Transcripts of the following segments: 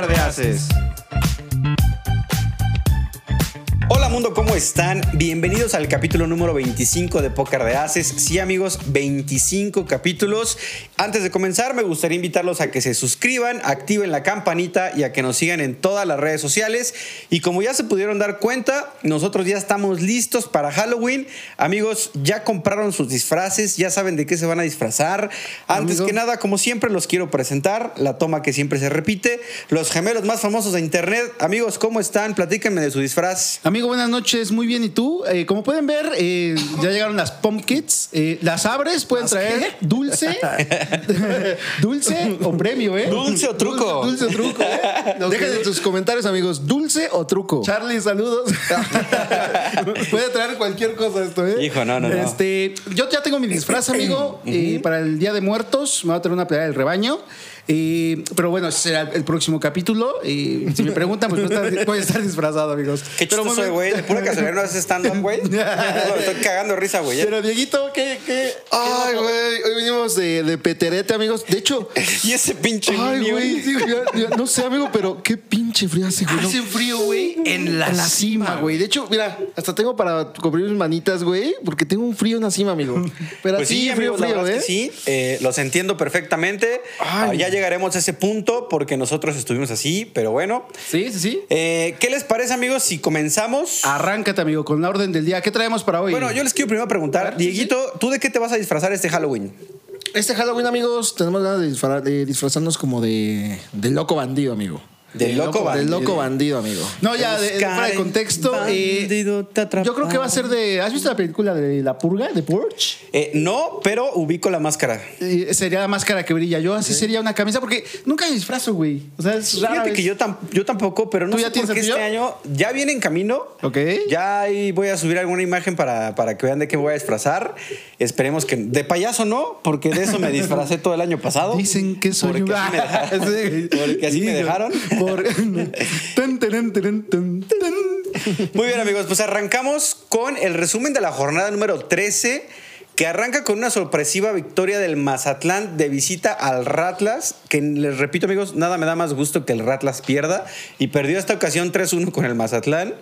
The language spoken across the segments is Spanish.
Pócar de Haces. ¿Cómo están? Bienvenidos al capítulo número 25 de Pócar de Haces. Sí amigos, 25 capítulos. Antes de comenzar me gustaría invitarlos a que se suscriban, activen la campanita y a que nos sigan en todas las redes sociales. Y como ya se pudieron dar cuenta, nosotros ya estamos listos para Halloween. Amigos, ya compraron sus disfraces, ya saben de qué se van a disfrazar. Antes Amigo. que nada, como siempre, los quiero presentar, la toma que siempre se repite, los gemelos más famosos de internet. Amigos, ¿cómo están? Platíquenme de su disfraz. Amigo, buenas noches. Muy bien. ¿Y tú? Eh, como pueden ver, eh, ya llegaron las pumpkins. Eh, las abres, pueden traer dulce. dulce o premio, ¿eh? ¿Dulce o truco? Dulce, dulce o truco, ¿eh? Dejen en sus comentarios, amigos, ¿dulce o truco? Charlie, saludos. Puede traer cualquier cosa esto, ¿eh? Hijo, no, no, no. Este, yo ya tengo mi disfraz, amigo, eh, para el Día de Muertos. Me voy a tener una pelea del rebaño. Eh, pero bueno, ese será el, próximo capítulo. Eh, si me preguntan, pues voy a estar, voy a estar disfrazado, amigos. Qué chistoso, bien. güey. De pura casualidad no haces stand-up, güey. Estoy cagando risa, güey. Pero Dieguito, ¿qué? qué Ay, güey, hoy venimos de, de peterete, amigos. De hecho, Y ese pinche ay, güey, sí, ya no sé, amigo, pero qué pinche frío hace, güey. Hace frío, güey, en la, En la cima, güey. De hecho, mira, hasta tengo para cubrir mis manitas, güey, porque tengo un frío en la cima, amigo. Pero Pues así, sí, frío, amigos, la frío, verdad ¿eh? es que sí, eh, los entiendo perfectamente. Ay. Ah, ya llegaremos a ese punto porque nosotros estuvimos así, pero bueno. Sí, sí, sí. Eh, ¿Qué les parece, amigos, si comenzamos? Arráncate, amigo, con la orden del día. ¿Qué traemos para hoy? Bueno, yo les quiero primero preguntar, Dieguito, ¿tú de qué te vas a disfrazar este Halloween? Este Halloween, amigos, tenemos ganas de, disfra- de disfrazarnos como de, de loco bandido, amigo. De loco bandido. loco bandido, amigo. No, ya, de, de- fuera de contexto. eh, Bandido te atrapa. yo creo que va a ser de. ¿Has visto la película de La Purga, de Purge? Eh, no, pero ubico la máscara. Eh, sería la máscara que brilla. Yo así sería una camisa, porque nunca me disfrazo, güey. O sea, es rara Fíjate vez. que yo, tam- yo tampoco, pero no ¿Tú sé ya por tienes qué el este año ya viene en camino. Ok. Ya ahí voy a subir alguna imagen para, para que vean de qué me voy a disfrazar. Esperemos que... De payaso no, porque de eso me disfracé todo el año pasado. Dicen que soy Porque un- así me dejaron. Sí. Porque así me dejaron. Por-. Muy bien, amigos, pues arrancamos con el resumen de la jornada número 13, que arranca con una sorpresiva victoria del Mazatlán de visita al Ratlas, que les repito, amigos, nada me da más gusto que el Ratlas pierda, y perdió esta ocasión 3-1 con el Mazatlán.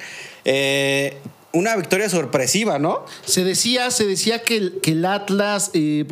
Eh, una victoria sorpresiva, ¿no? Se decía, se decía que el, que el Atlas eh,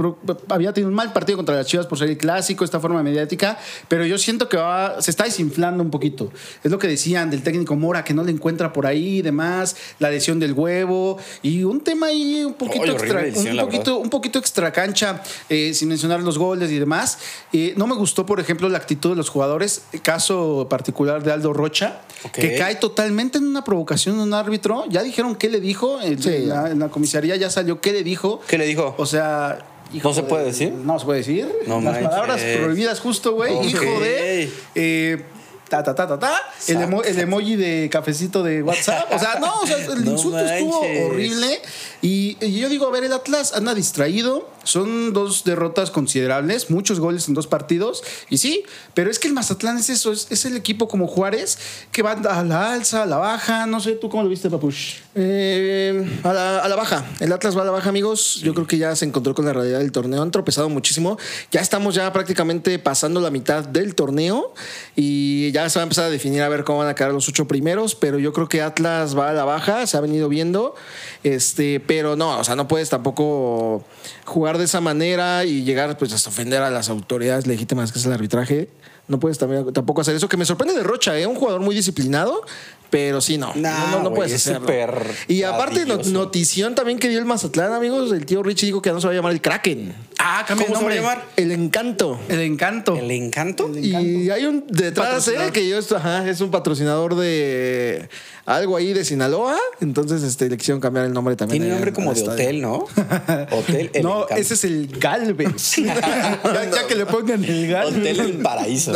había tenido un mal partido contra las Chivas por ser el clásico, esta forma mediática, pero yo siento que va- se está desinflando un poquito. Es lo que decían del técnico Mora, que no le encuentra por ahí y demás, la lesión del huevo y un tema ahí un poquito extra, un poquito, verdad. un poquito extra cancha, eh, sin mencionar los goles y demás. Eh, no me gustó, por ejemplo, la actitud de los jugadores, caso particular de Aldo Rocha, que cae totalmente en una provocación de un árbitro. Ya dijeron qué le dijo, en, Sí, en ya. la, en la comisaría ya salió qué le dijo. ¿Qué le dijo? O sea... hijo ¿No se de- puede decir? No se puede decir. No Las manches. palabras prohibidas justo, güey. Hijo de... eh, Ta, ta, ta, ta, ta. El, emo- el emoji de cafecito de WhatsApp. O sea, no, o sea, el No insulto estuvo horrible. Y, y yo digo, a ver, el Atlas anda distraído. Son dos derrotas considerables, muchos goles en dos partidos. Y sí, pero es que el Mazatlán es eso, es, es el equipo como Juárez, que va a la alza, a la baja. No sé, ¿tú cómo lo viste, Papush? Eh, a, la, a la baja. El Atlas va a la baja, amigos. Yo creo que ya se encontró con la realidad del torneo. Han tropezado muchísimo. Ya estamos ya prácticamente pasando la mitad del torneo y ya se va a empezar a definir a ver cómo van a quedar los ocho primeros. Pero yo creo que Atlas va a la baja. Se ha venido viendo. Este, pero no, o sea, no puedes tampoco jugar de esa manera y llegar pues hasta ofender a las autoridades legítimas que es el arbitraje. No puedes también, tampoco hacer eso, que me sorprende de Rocha, ¿eh? un jugador muy disciplinado, pero sí, no. Nah, no, no, no güey, puedes es hacerlo. súper Y aparte, notición también que dio el Mazatlán, amigos. El tío Richie dijo que ya no se va a llamar el Kraken. Ah, cambia ¿Cómo el se va a nombre. llamar? El encanto. El encanto. ¿El encanto? Y hay un detrás, eh, que yo esto, ajá, es un patrocinador de algo ahí de Sinaloa. Entonces, este, le quisieron cambiar el nombre también. Tiene nombre como de estadio. hotel, ¿no? Hotel El no, Encanto. ese es el Galvez. ya, ya que le pongan el Galvez. Hotel El Paraíso.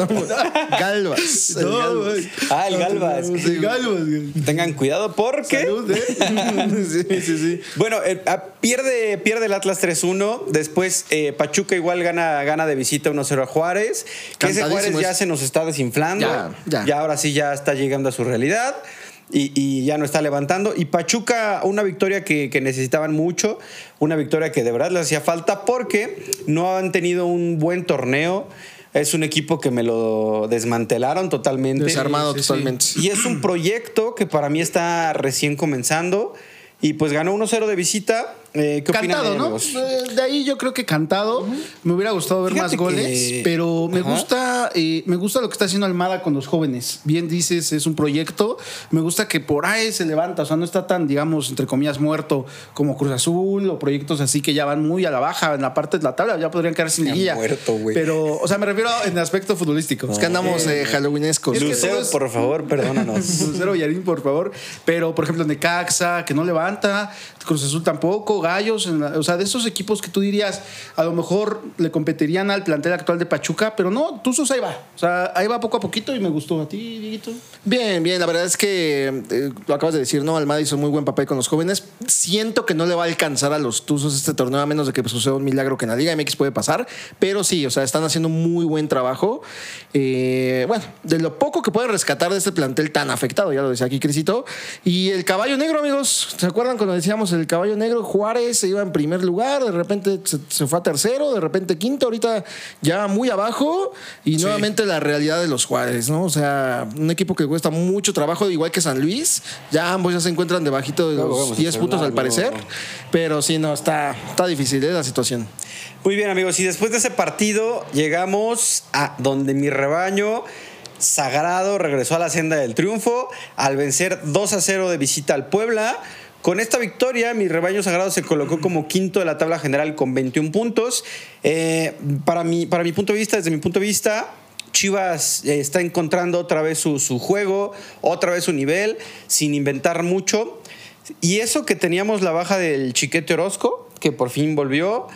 Galvas. el No, Galvas. güey. Ah, el Galvas. El Galvez. güey. Tengan cuidado porque... Salud, ¿eh? sí, sí, sí. Bueno, eh, ah, pierde, pierde el Atlas 3-1. Después eh, Pachuca igual gana, gana de visita 1-0 a Juárez. Que ese Cantadísimo Juárez ya es. se nos está desinflando. Ya, ya. ahora sí ya está llegando a su realidad. Y, y ya no está levantando. Y Pachuca, una victoria que, que necesitaban mucho. Una victoria que de verdad les hacía falta porque no han tenido un buen torneo. Es un equipo que me lo desmantelaron totalmente. Desarmado sí, sí. totalmente. Y es un proyecto que para mí está recién comenzando. Y pues ganó 1-0 de visita. Eh, ¿Qué Cantado, de ¿no? Eh, De ahí yo creo que cantado. Me hubiera gustado ver Fíjate más goles, que- pero me Ajá. gusta, eh, me gusta lo que está haciendo Almada con los jóvenes. Bien dices, es un proyecto. Me gusta que por ahí se levanta, o sea, no está tan, digamos, entre comillas, muerto como Cruz Azul o proyectos así que ya van muy a la baja en la parte de la tabla, ya podrían quedar sin liguilla. muerto, güey. Pero, o sea, me refiero en el aspecto futbolístico. Es que andamos eh, halloweenescos. Es que Lucero, es- por favor, perdónanos. Lucero Yarín, por favor. Pero, por ejemplo, Necaxa, que no levanta, Cruz Azul tampoco, Gallos, o sea, de esos equipos que tú dirías, a lo mejor le competirían al plantel actual de Pachuca, pero no, Tuzos ahí va. O sea, ahí va poco a poquito y me gustó a ti, Dieguito. Bien, bien, la verdad es que eh, lo acabas de decir, ¿no? Almada hizo muy buen papel con los jóvenes. Siento que no le va a alcanzar a los Tuzos este torneo, a menos de que suceda un milagro que en la Liga MX puede pasar. Pero sí, o sea, están haciendo muy buen trabajo. Eh, bueno, de lo poco que pueden rescatar de este plantel tan afectado, ya lo decía aquí Crisito. Y el caballo negro, amigos, ¿se acuerdan cuando decíamos el caballo negro? Juárez se iba en primer lugar, de repente se, se fue a tercero, de repente quinto, ahorita ya muy abajo. Y nuevamente la realidad de los Juárez, ¿no? O sea, un equipo que cuesta mucho trabajo, igual que San Luis. Ya ambos ya se encuentran debajito de No, los vamos a 10 hacer puntos un al parecer. Pero sí, no, está, está difícil ¿eh? la situación. Muy bien, amigos. Y después de ese partido, llegamos a donde mi rebaño sagrado regresó a la senda del triunfo al vencer 2 a 0 de visita al Puebla. Con esta victoria, mi rebaño sagrado se colocó como quinto de la tabla general con 21 puntos. Eh, para, mi, para mi punto de vista, desde mi punto de vista, Chivas eh, está encontrando otra vez su, su juego, otra vez su nivel, sin inventar mucho. Y eso que teníamos la baja del Chiquete Orozco, que por fin volvió.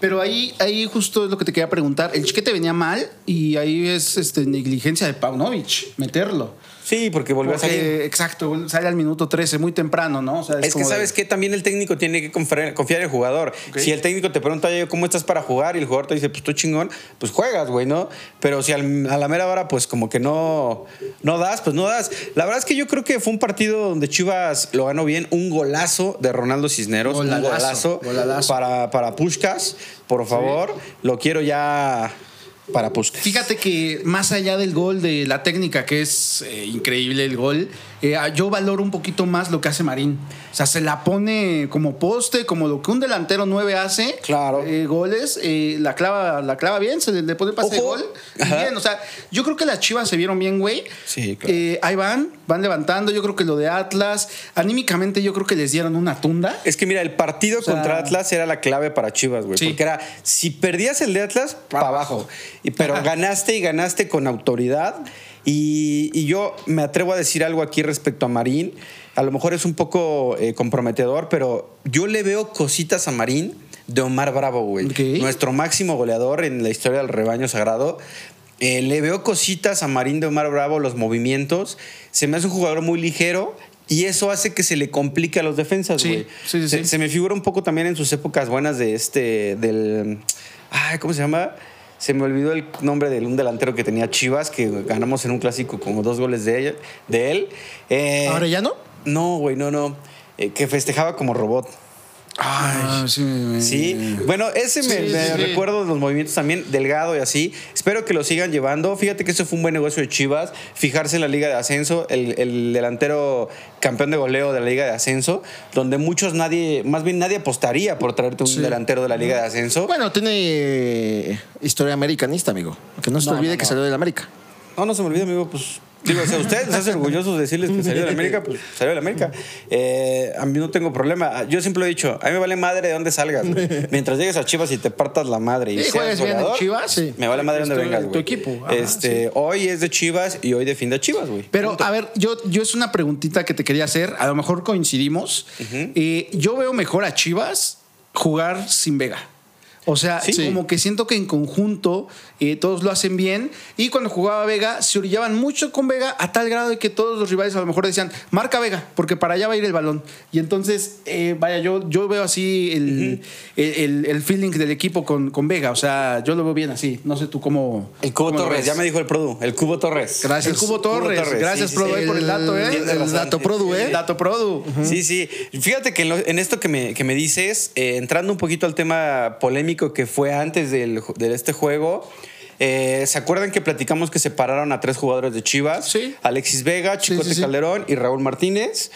Pero ahí, ahí justo es lo que te quería preguntar. El chiquete venía mal y ahí es este, negligencia de Paunovic, meterlo. Sí, porque volvió a salir. Exacto, sale al minuto 13, muy temprano, ¿no? O sea, Es que como de- sabes que también el técnico tiene que confiar, confiar en el jugador. Si el técnico te pregunta, "Oye, ¿cómo estás para jugar? Y el jugador te dice, pues tú chingón, pues juegas, güey, ¿no? Pero si al- a la mera hora, pues como que no, no das, pues no das. La verdad es que yo creo que fue un partido donde Chivas lo ganó bien. Un golazo de Ronaldo Cisneros. un golazo, golalazo. para, para Pushkas, por favor. Lo quiero ya para Pushkas. Fíjate que más allá del gol, de la técnica, que es eh, increíble el gol, eh, yo valoro un poquito más lo que hace Marín. O sea, se la pone como poste, como lo que un delantero 9 hace. Claro. eh, goles, la, clava, la clava bien, se le, pone pase de gol. Ajá. Bien, o sea, yo creo que las chivas se vieron bien, güey. Sí, claro. Ahí van, van levantando. Yo creo que lo de Atlas, anímicamente, yo creo que les dieron una tunda. Es que mira, el partido sea- contra Atlas era la clave para Chivas, güey. Sí. Porque era, si perdías el de Atlas, para abajo. Pero Ajá. ganaste y ganaste con autoridad. Y, y yo me atrevo a decir algo aquí respecto a Marín. A lo mejor es un poco eh, comprometedor, pero yo le veo cositas a Marín de Omar Bravo, güey. Nuestro máximo goleador en la historia del rebaño sagrado. Eh, le veo cositas a Marín de Omar Bravo, los movimientos. Se me hace un jugador muy ligero y eso hace que se le complique a los defensas, güey. sí, sí, se, sí. se me figura un poco también en sus épocas buenas de este, del. Ay, ¿cómo se llama? Se me olvidó el nombre de un delantero que tenía Chivas, que ganamos en un clásico como dos goles de, ella, de él. Eh, ¿Arellano? No, güey, no, no. Eh, que festejaba como robot. Ah, sí, me- Sí, bueno, ese me, Sí, me sí, sí. recuerdo de los movimientos también, delgado y así. Espero que lo sigan llevando. Fíjate que eso fue un buen negocio de Chivas, fijarse en la Liga de Ascenso, el, el delantero campeón de goleo de la Liga de Ascenso, donde muchos nadie, más bien nadie apostaría por traerte un delantero de la Liga de Ascenso. Bueno, tiene eh, historia americanista, amigo. Que no se te No, olvide no, que salió del América. No, no se me olvida, amigo, pues Digo, si a ustedes les hace orgullosos decirles que salió de la América, pues salió de la América. Eh, a mí no tengo problema. Yo siempre lo he dicho, a mí me vale madre de dónde salgas. güey. Mientras llegues a Chivas y te partas la madre y Sí, seas bien en Chivas, sí. me vale madre de dónde vengas, tu güey. equipo, ajá, este, Hoy es de Chivas y hoy defiende a Chivas, güey. Pero, Punto. a ver, yo, yo es una preguntita que te quería hacer. A lo mejor coincidimos. Eh, yo veo mejor a Chivas jugar sin Vega. O sea, como que siento que en conjunto eh, todos lo hacen bien. Y cuando jugaba Vega, se orillaban mucho con Vega a tal grado de que todos los rivales a lo mejor decían, marca Vega, porque para allá va a ir el balón. Y entonces, eh, vaya, yo, yo veo así el, el, el- el feeling del equipo con, con Vega. O sea, yo lo veo bien así. No sé tú cómo. El Cubo cómo Torres, ya me dijo el Produ, el Cubo Torres. Gracias. El Cubo Torres. Gracias, sí, Produ, sí. por el dato, ¿eh? El dato Produ, ¿eh? El dato Produ. Sí, sí. Fíjate que en, lo- en esto que me, que me dices, eh, entrando un poquito al tema polémico que fue antes del, de este juego, eh, ¿se acuerdan que platicamos que separaron a tres jugadores de Chivas? Sí. Alexis Vega, Chicote sí, sí. Calderón y Raúl Martínez.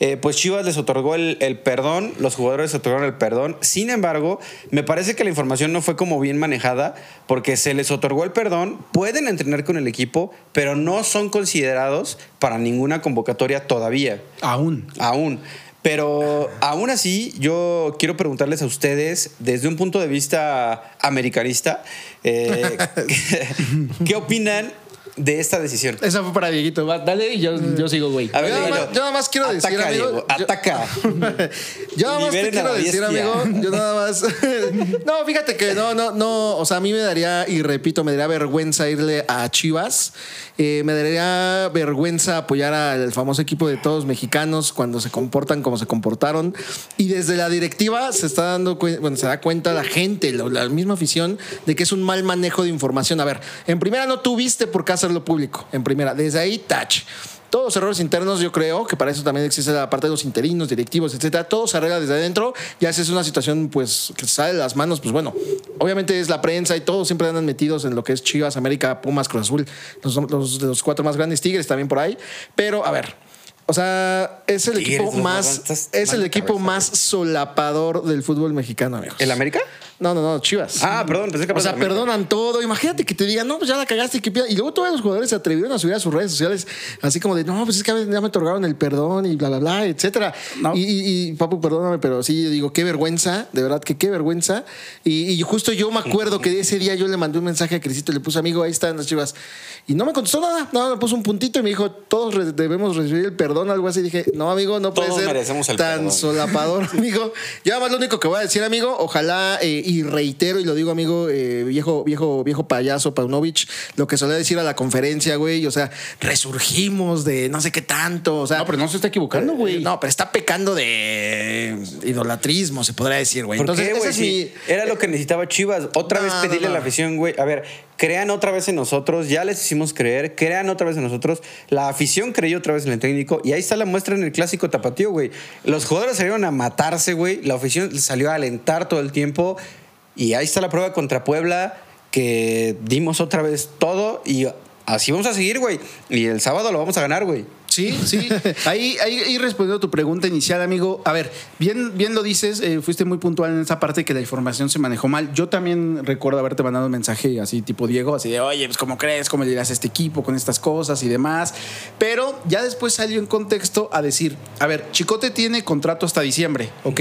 Eh, pues Chivas les otorgó el, el perdón, los jugadores otorgaron el perdón. Sin embargo, me parece que la información no fue como bien manejada, porque se les otorgó el perdón, pueden entrenar con el equipo, pero no son considerados para ninguna convocatoria todavía. Aún. Aún. Pero aún así, yo quiero preguntarles a ustedes, desde un punto de vista americanista, eh, ¿qué opinan de esta decisión? Esa fue para Dieguito. Va, dale y yo, yo sigo, güey. A ver, Yo nada más- yo nada más quiero decir, amigo, Diego, yo- ataca. Yo nada más te Liberen quiero decir, amigo. Yo nada más. no, fíjate que no, no, no. O sea, a mí me daría, y repito, me daría vergüenza irle a Chivas. Eh, me daría vergüenza apoyar al famoso equipo de todos mexicanos cuando se comportan como se comportaron. Y desde la directiva se está dando cuen- bueno, se da cuenta la gente, la, la misma afición, de que es un mal manejo de información. A ver, en primera no tuviste por qué hacerlo público. En primera, desde ahí, touch. Todos los errores internos, yo creo que para eso también existe la parte de los interinos, directivos, etcétera. Todo se arregla desde adentro. Ya si es una situación, pues, que sale de las manos, pues bueno, obviamente es la prensa y todos siempre andan metidos en lo que es Chivas, América, Pumas, Cruz Azul, los, los cuatro más grandes, Tigres también por ahí. Pero, a ver. O sea, es el Tigres, equipo más, es el equipo cabeza, más solapador del fútbol mexicano, amigos. ¿El América? No, no, no, Chivas. Ah, perdón, pensé que O sea, perdonan todo. Imagínate que te digan, no, pues ya la cagaste. Que pida-". Y luego todos los jugadores se atrevieron a subir a sus redes sociales, así como de, no, pues es que ya me otorgaron el perdón y bla, bla, bla, etcétera. No. Y, y, y, papu, perdóname, pero sí, yo digo, qué vergüenza, de verdad que qué vergüenza. Y, y justo yo me acuerdo que ese día yo le mandé un mensaje a Crisito, le puse, amigo, ahí están las chivas. Y no me contestó nada, no, me puso un puntito y me dijo, todos debemos recibir el perdón, algo así. Dije, no, amigo, no puede Todos ser merecemos el tan perdón. solapador, amigo. Yo además lo único que voy a decir, amigo, ojalá eh, y reitero y lo digo, amigo, eh, viejo, viejo, viejo payaso Paunovic, lo que solía decir a la conferencia, güey, o sea, resurgimos de no sé qué tanto, o sea, No, pero no se está equivocando, güey. no, pero está pecando de idolatrismo, se podría decir, güey. ¿Por Entonces, qué, ese güey? es Si mi Era lo que necesitaba Chivas. Otra No, vez no, pedirle a la afición, güey. A ver, crean otra vez en nosotros. Ya les hicimos creer. Crean otra vez en nosotros. La afición creyó otra vez en el técnico. Y ahí está la muestra en el clásico tapatío, güey. Los jugadores salieron a matarse, güey. La afición salió a alentar todo el tiempo. Y ahí está la prueba contra Puebla. Que dimos otra vez todo. Y así vamos a seguir, güey. Y el sábado lo vamos a ganar, güey. Sí, sí. Ahí, ahí, ahí respondiendo a tu pregunta inicial, amigo. A ver, bien, bien lo dices, eh, fuiste muy puntual en esa parte que la información se manejó mal. Yo también recuerdo haberte mandado un mensaje así tipo Diego, así de, oye, pues ¿cómo crees? ¿Cómo le dirás a este equipo con estas cosas y demás? Pero ya después salió en contexto a decir, a ver, Chicote tiene contrato hasta diciembre, ¿ok?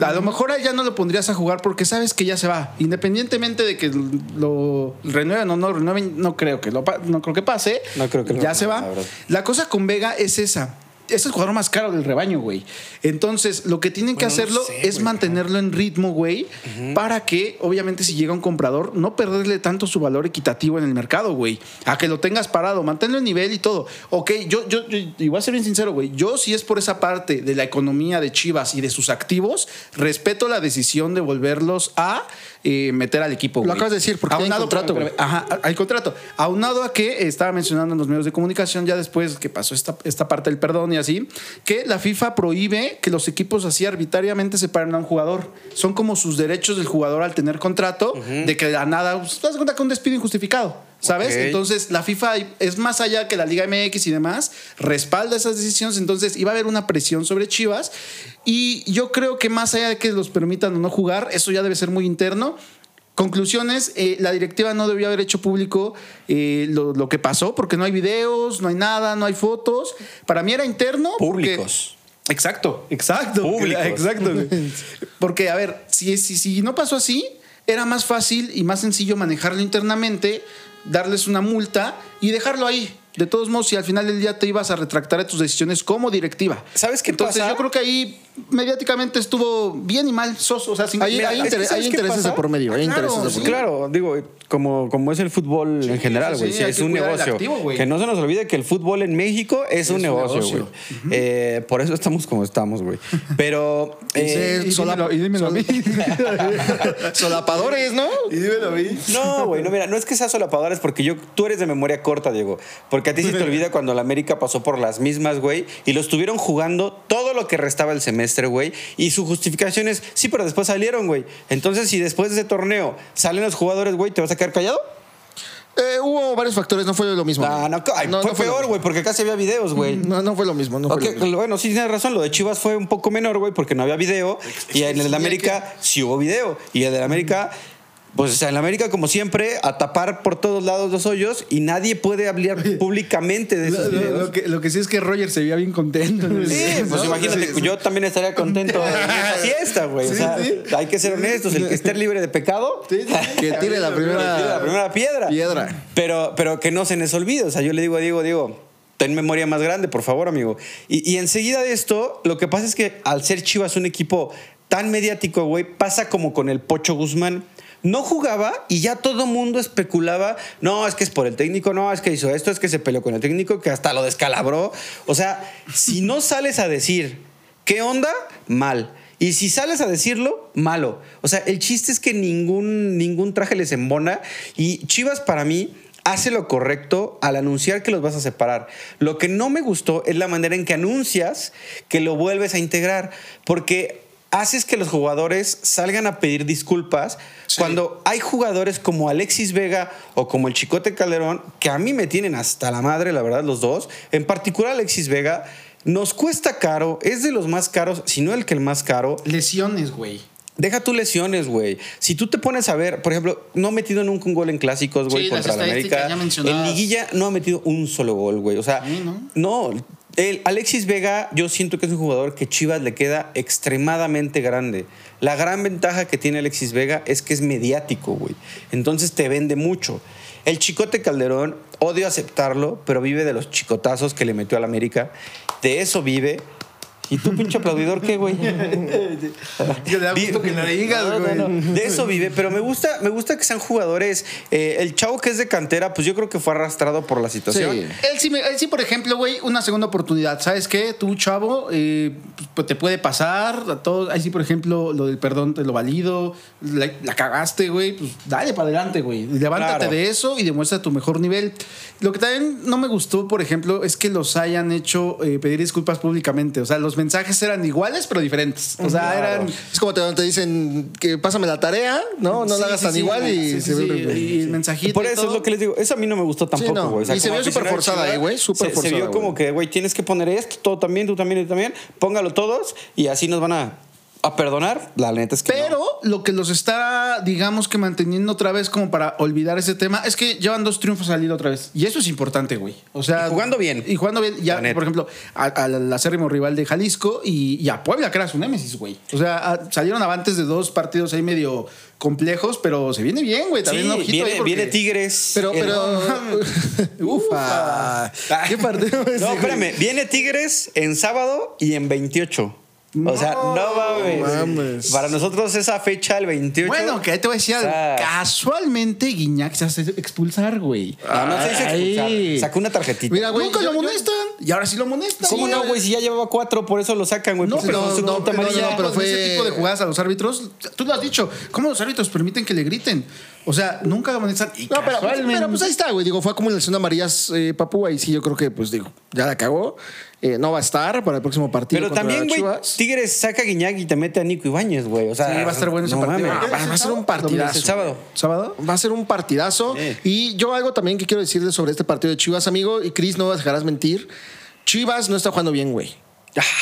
A lo mejor ya no lo pondrías a jugar porque sabes que ya se va. Independientemente de que lo renueven o no lo renueven, no creo que lo no creo que pase. No creo que lo ya se va. La cosa con Vega es esa. Es el jugador más caro del rebaño, güey. Entonces, lo que tienen que no hacerlo sé, es güey. mantenerlo en ritmo, güey, para que, obviamente, si llega un comprador, no perderle tanto su valor equitativo en el mercado, güey. A que lo tengas parado, manténlo en nivel y todo. Ok, yo, yo, yo- y voy a ser bien sincero, güey. Yo, si es por esa parte de la economía de Chivas y de sus activos, respeto la decisión de volverlos a eh, meter al equipo, Lo güey. acabas de decir, porque hay Aunado- contrato, espérame, Ajá, hay contrato. Aunado a que estaba mencionando en los medios de comunicación ya después que pasó esta, esta parte del perdón y así, que la FIFA prohíbe que los equipos así arbitrariamente separen a un jugador. Son como sus derechos del jugador al tener contrato, de que a nada, pues, te das cuenta que un despido injustificado. ¿Sabes? Entonces, la FIFA es más allá que la Liga MX y demás, respalda esas decisiones. Entonces, iba a haber una presión sobre Chivas. Y yo creo que más allá de que los permitan o no jugar, eso ya debe ser muy interno. Conclusiones, eh, la directiva no debió haber hecho público eh, lo, lo que pasó porque no hay videos, no hay nada, no hay fotos. Para mí era interno. porque- Públicos. Exacto, exacto. Públicos. Exacto. Porque, a ver, si, si, si no pasó así, era más fácil y más sencillo manejarlo internamente, darles una multa y dejarlo ahí. De todos modos, si al final del día te ibas a retractar de tus decisiones como directiva. ¿Sabes qué Entonces, pasa? yo creo que ahí mediáticamente estuvo bien y mal, soso. O sea, sin Hay, Mira, hay inter- ¿sabes hay intereses de por medio. Hay Ah, claro, intereses de por medio. Claro, digo, como, como es el fútbol en general, güey. sí, sí, es que un negocio. activo, güey. que no se nos olvide que el fútbol en México es, un un negocio, güey. Eh, por eso estamos como estamos, güey. Pero. eh, y dímelo- y dímelo a mí. Solapadores, ¿no? y dímelo a mí. No, güey, no, mira, no es que sea solapadores, porque yo, tú eres de memoria corta, Diego. Porque a ti se te olvida cuando la América pasó por las mismas, güey, y lo estuvieron jugando todo lo que restaba el semestre, güey. Y su justificación es, sí, pero después salieron, güey. Entonces, si después de ese torneo salen los jugadores, güey, ¿te vas a quedar callado? Eh, hubo varios factores, no fue lo mismo. No, ay, No, fue no fue peor, güey, porque casi había videos, güey. No, no fue lo mismo. No fue lo mismo. bueno, sí tienes razón. Lo de Chivas fue un poco menor, güey, porque no había video. Y en el de América sí hubo video. Y el de América, pues o sea, en la América, como siempre, a tapar por todos lados los hoyos y nadie puede hablar públicamente de esos Lo, lo- videos. lo que, lo que sí es que Roger se veía bien contento. Sí, pues ¿no? imagínate, Sí, sí. yo también estaría contento en esa fiesta, güey. o Sí, sea, sí. hay que ser honestos. El que esté libre de pecado. Que tire la primera, tire la primera piedra. piedra. Pero, pero que no se les olvide. O sea, yo le digo a Diego, Diego, ten memoria más grande, por favor, amigo. Y, y enseguida de esto, lo que pasa es que al ser Chivas un equipo tan mediático, güey, pasa como con el Pocho Guzmán. No jugaba y ya todo mundo especulaba, no, es que es por el técnico, no, es que hizo esto, es que se peleó con el técnico, que hasta lo descalabró. O sea, si no sales a decir, ¿qué onda? Mal. Y si sales a decirlo, malo. O sea, el chiste es que ningún, ningún traje les embona. Y Chivas para mí hace lo correcto al anunciar que los vas a separar. Lo que no me gustó es la manera en que anuncias que lo vuelves a integrar. Porque haces que los jugadores salgan a pedir disculpas cuando hay jugadores como Alexis Vega o como el Chicote Calderón que a mí me tienen hasta la madre, la verdad, los dos. En particular Alexis Vega. Nos cuesta caro, es de los más caros, si no el que el más caro. Lesiones, güey. Deja tus lesiones, güey. Si tú te pones a ver, por ejemplo, no ha metido nunca un gol en clásicos, güey, Sí, contra la América. En liguilla no ha metido un solo gol, güey. O sea, Sí, ¿no? no. El Alexis Vega, yo siento que es un jugador que Chivas le queda extremadamente grande. La gran ventaja que tiene Alexis Vega es que es mediático, güey. Entonces te vende mucho. El Chicote Calderón, odio aceptarlo, pero vive de los chicotazos que le metió al América. De eso vive. ¿Y tú, pinche aplaudidor, qué, güey? Que le da gusto que le digas, No, no, güey. no. De eso vive, pero me gusta, me gusta que sean jugadores. eh, el chavo que es de cantera, pues yo creo que fue arrastrado por la situación. Sí. Él sí, él sí, por ejemplo, güey, una segunda oportunidad. ¿Sabes qué? Tú, chavo, eh, pues, te puede pasar a todos. Ahí sí, por ejemplo, lo del perdón te lo valido. La, la cagaste, güey. Pues dale para adelante, güey. Levántate Claro. de eso y demuestra tu mejor nivel. Lo que también no me gustó, por ejemplo, es que los hayan hecho eh, pedir disculpas públicamente. O sea, los mensajes eran iguales, pero diferentes. O sea, Claro. eran. Es como te, te dicen que pásame la tarea, ¿no? No Sí, la hagas sí, tan sí, igual y sí, se ve y el mensajito. Por y eso es lo que les digo. Eso a mí no me gustó tampoco, no. güey. O sea, Y se vio súper forzada ahí, güey, súper se- Se forzada, vio como que, güey, tienes que poner esto, todo también, tú también, tú también. Póngalo todos y así nos van a, a perdonar. La neta es que. no. Pero lo que los está, digamos que manteniendo otra vez como para olvidar ese tema es que llevan dos triunfos al hilo otra vez. Y eso es importante, güey. O sea, Y jugando bien. Y jugando bien. Ya, por ejemplo, al acérrimo rival de Jalisco y, y a Puebla, que era su némesis, güey. O sea, a- salieron avantes de dos partidos ahí medio complejos, pero se viene bien, güey. Sí, También un ojito viene, ahí porque- viene Tigres. Pero, El- pero. Ufa. ¿Qué partido es? No, espérame. Viene Tigres en sábado y en 28. O sea, no mames. mames. Para nosotros esa fecha, el 28. Bueno, que ahí te voy a decir, algo. O sea- casualmente Guiñac se hace expulsar, güey. No, no se dice expulsar. Sacó una tarjetita. Mira, güey. Nunca yo- lo yo- amonestan. Y ahora sí lo amonestan. ¿Cómo no, güey? Si ya llevaba cuatro, por eso lo sacan, güey. No, pero no, su no, no, pero fue- ese tipo de jugadas a los árbitros, tú lo has dicho, ¿cómo los árbitros permiten que le griten? O sea, nunca amonestan. Y No, pero, casualmente- pero, pues ahí está, güey. Digo, fue acumulación de amarillas eh, Papúa y sí, yo creo que, pues digo, ya la cagó. Eh, no va a estar para el próximo partido. Pero contra también, güey. Tigres saca a Guiñac y te mete a Nico Ibáñez, güey. O sea, Sí, va a estar bueno ese no partido. Ah, va- va a ser un partidazo. El sábado. ¿Sábado? Va a ser un partidazo. Y yo algo también que quiero decirles sobre este partido de Chivas, amigo, y Cris, no me dejarás mentir. Chivas no está jugando bien, güey.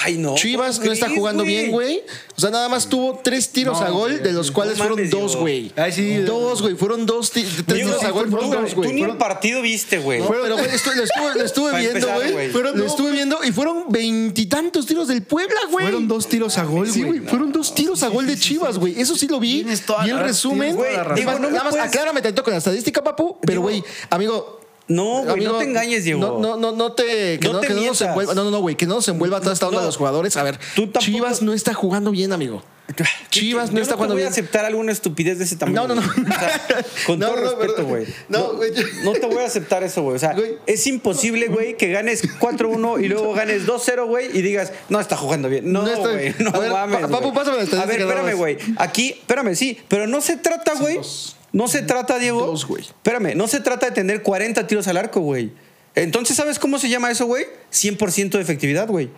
Ay, no. Chivas ¿cómo no está jugando bien, güey. O sea, nada más tuvo tres tiros No, a gol, de los cuales no fueron mames, dos, güey. Ay, sí. Dos, güey. Fueron dos, ti- tres tiros a gol, tú- fueron dos, Tú güey. ni el partido viste, güey. No, pero güey, lo estuve, lo estuve Para viendo, güey. güey. Lo estuve viendo y fueron veintitantos tiros del Puebla, güey. Fueron dos tiros a gol, Sí, güey, fueron dos tiros a gol de Chivas, güey. Eso sí lo vi. Y el resumen. nada más aclárame tanto con la estadística, papu. Pero, güey, amigo. No, güey, amigo, no te engañes, Diego. No, no, no, no te. Que No no, te que no nos envuelva. No, no, no, güey. Que no nos envuelva toda esta onda No. de los jugadores. A ver, Tú tampoco- Chivas no está jugando bien, amigo. Chivas Yo no está te jugando voy a aceptar alguna estupidez de ese tamaño. No, no, no. O sea, con No, todo no, respeto, güey. no, güey. No te voy a aceptar eso, güey. O sea, Güey. es imposible, güey, que ganes 4-1 y luego ganes 2-0, güey, y digas, no está jugando bien. No, No güey. No mames. pa- Papu, pásame la A ver, espérame, güey. Aquí, espérame, sí. Pero no se trata, güey. No se trata, Diego. Dos, güey. Espérame, no se trata de tener 40 tiros al arco, güey. Entonces, ¿sabes cómo se llama eso, güey? 100% de efectividad, güey.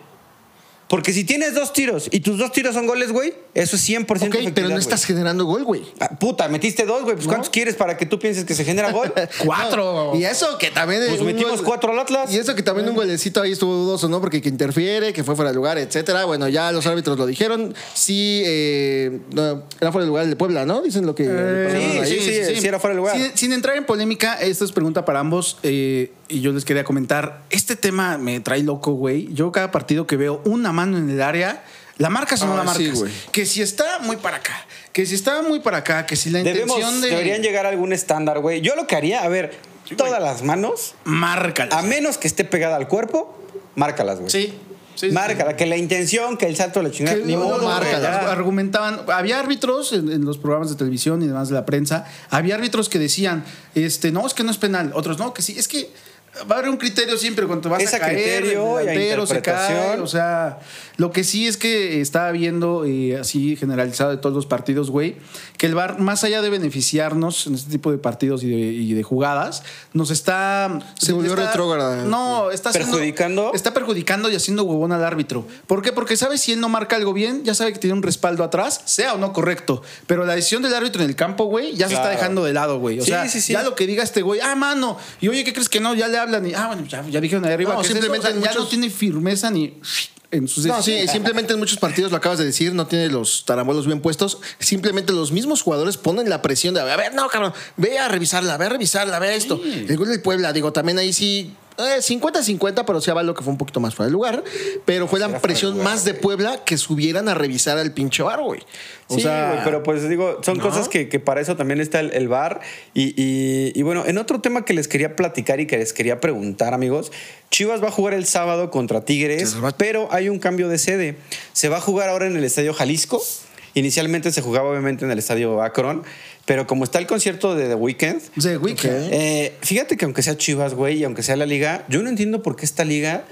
Porque si tienes dos tiros y tus dos tiros son goles, güey, eso es 100% Ok, efectividad. pero no güey. estás generando gol, güey. Ah, puta, metiste dos, güey. Pues ¿cuántos quieres para que tú pienses que se genera gol? Cuatro. Y eso que también. Pues metimos gol- cuatro al Atlas. Y eso que también un golecito ahí estuvo dudoso, ¿no? Porque que interfiere, que fue fuera de lugar, etcétera. Bueno, ya los árbitros lo dijeron. Sí, eh, no, era fuera de lugar el de Puebla, ¿no? Dicen lo que. sí, ahí. sí, sí era fuera de lugar. Sin, sin entrar en polémica, esta es pregunta para ambos. eh, y yo les quería comentar: este tema me trae loco, güey. Yo, cada partido que veo una mano en el área, ¿la marcas o no Ah, la sí, marcas? güey. que si está muy para acá, que si está muy para acá, que si la Debemos, intención de. deberían llegar a algún estándar, güey. Yo lo que haría, a ver, todas las manos, Márcalas. a menos que esté pegada al cuerpo, márcalas, güey. Sí. sí, sí. Márcala, que la intención, que el salto de la chingada, Que ni no, modo, argumentaban, había árbitros en, en los programas de televisión y demás de la prensa, había árbitros que decían, este, no, es que no es penal, otros no, que sí, es que va a haber un criterio siempre cuando vas a caer, criterio el delantero se cae, o sea, lo que sí es que estaba viendo eh, así generalizado de todos los partidos, güey, que el VAR, más allá de beneficiarnos en este tipo de partidos y de, y de jugadas, nos está... Se volvió retrógrada. No, está haciendo- ¿Perjudicando? está perjudicando y haciendo huevón al árbitro. ¿Por qué? Porque sabe si él no marca algo bien, ya sabe que tiene un respaldo atrás, sea o no correcto. Pero la decisión del árbitro en el campo, güey, ya se está dejando de lado, güey. O Sí, sea, sí, sí. ya lo que diga este güey, ah, mano, y oye, ¿qué crees que no? Ya le hablan y, ah, bueno, ya, ya dijeron ahí arriba. No, que es simplemente eso? O sea, ya no tiene firmeza ni en sus No, sí, simplemente en muchos partidos lo acabas de decir, no tiene los tarambolos bien puestos. Simplemente los mismos jugadores ponen la presión de, a ver, no, cabrón, ve a revisarla, ve a revisarla, ve esto. El gol del Puebla, digo, también ahí sí. Eh, 50-50, pero sí lo que fue un poquito más fuera de lugar. Pero fue la presión lugar, más de Puebla que subieran a revisar al pinche bar, güey. O sí, sea, güey, pero pues digo, son ¿no? cosas que, que para eso también está el, el bar. Y, y- y bueno, en otro tema que les quería platicar y que les quería preguntar, amigos, Chivas va a jugar el sábado contra Tigres, pero hay un cambio de sede. Se va a jugar ahora en el Estadio Jalisco. Inicialmente se jugaba obviamente en el Estadio Akron, pero como está el concierto de The Weeknd, The Weeknd. eh, fíjate que aunque sea Chivas, güey, y aunque sea la liga, yo no entiendo por qué esta liga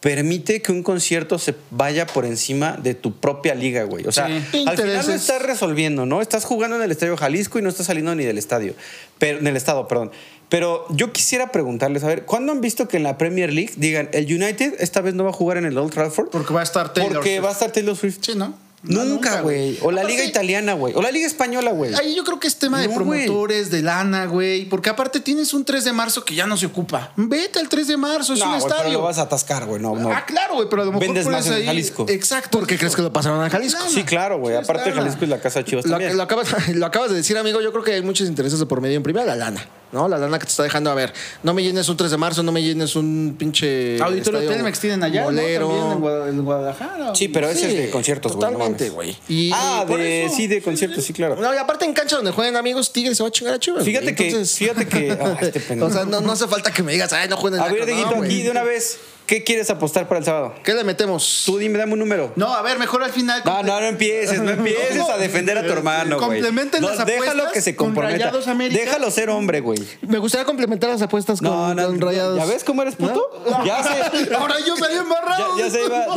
permite que un concierto se vaya por encima de tu propia liga, güey. O sea, Sí. al final lo estás resolviendo, ¿no? Estás jugando en el Estadio Jalisco y no estás saliendo ni del estadio, pero, en el estado, perdón. Pero yo quisiera preguntarles, a ver, ¿cuándo han visto que en la Premier League digan, el United esta vez no va a jugar en el Old Trafford? Porque va a estar Taylor Porque Swift. va a estar Taylor Swift. Sí, ¿no? Nunca, güey. O la Aparte- liga italiana, güey. O la liga española, güey. Ahí yo creo que es tema de No, promotores, de lana, güey. Porque aparte tienes un 3 de marzo que ya no se ocupa. Vete al 3 de marzo, es No, un pero estadio. lo vas a atascar, güey. No, no. Ah, claro, güey, pero a lo mejor Vendes pones más en ahí- Jalisco. Exacto. ¿Por qué crees que lo pasaron a Jalisco? Sí, claro, güey. Sí, Aparte. Jalisco es la casa de Chivas Lo, también. lo acabas, lo acabas de decir, amigo. Yo creo que hay muchos intereses de por medio. En primera, la lana, ¿no? La lana que te está dejando. A ver, no me llenes un 3 de marzo, no me llenes un pinche. Auditorio Telmex tienen allá, molero. ¿no? También en Guada- en Guadalajara. Sí, pero ese Sí, es de conciertos, güey. no Totalmente, güey. Y- ah, de, eso- sí, de conciertos, sí, claro. No, y aparte en cancha donde jueguen amigos, Tigres se va a chingar a Chivas. Fíjate que- Entonces- fíjate que- ah, este o sea, no, no hace falta que me digas, ay, no jueguen en A ver, cancha". Dieguito, No, aquí de una vez, ¿qué quieres apostar para el sábado? ¿Qué le metemos? Tú dime, dame un número. No, a ver, mejor al final. No, no, no empieces, no empieces No, a defender a tu hermano, güey. complementen No, las apuestas Déjalo que se comprometa. Déjalo ser hombre, güey. Me gustaría complementar las apuestas con, No, no, con rayados. ¿Ya ves cómo eres puto? Ya sé. Ahora yo salí embarrado. Ya- ya se iba,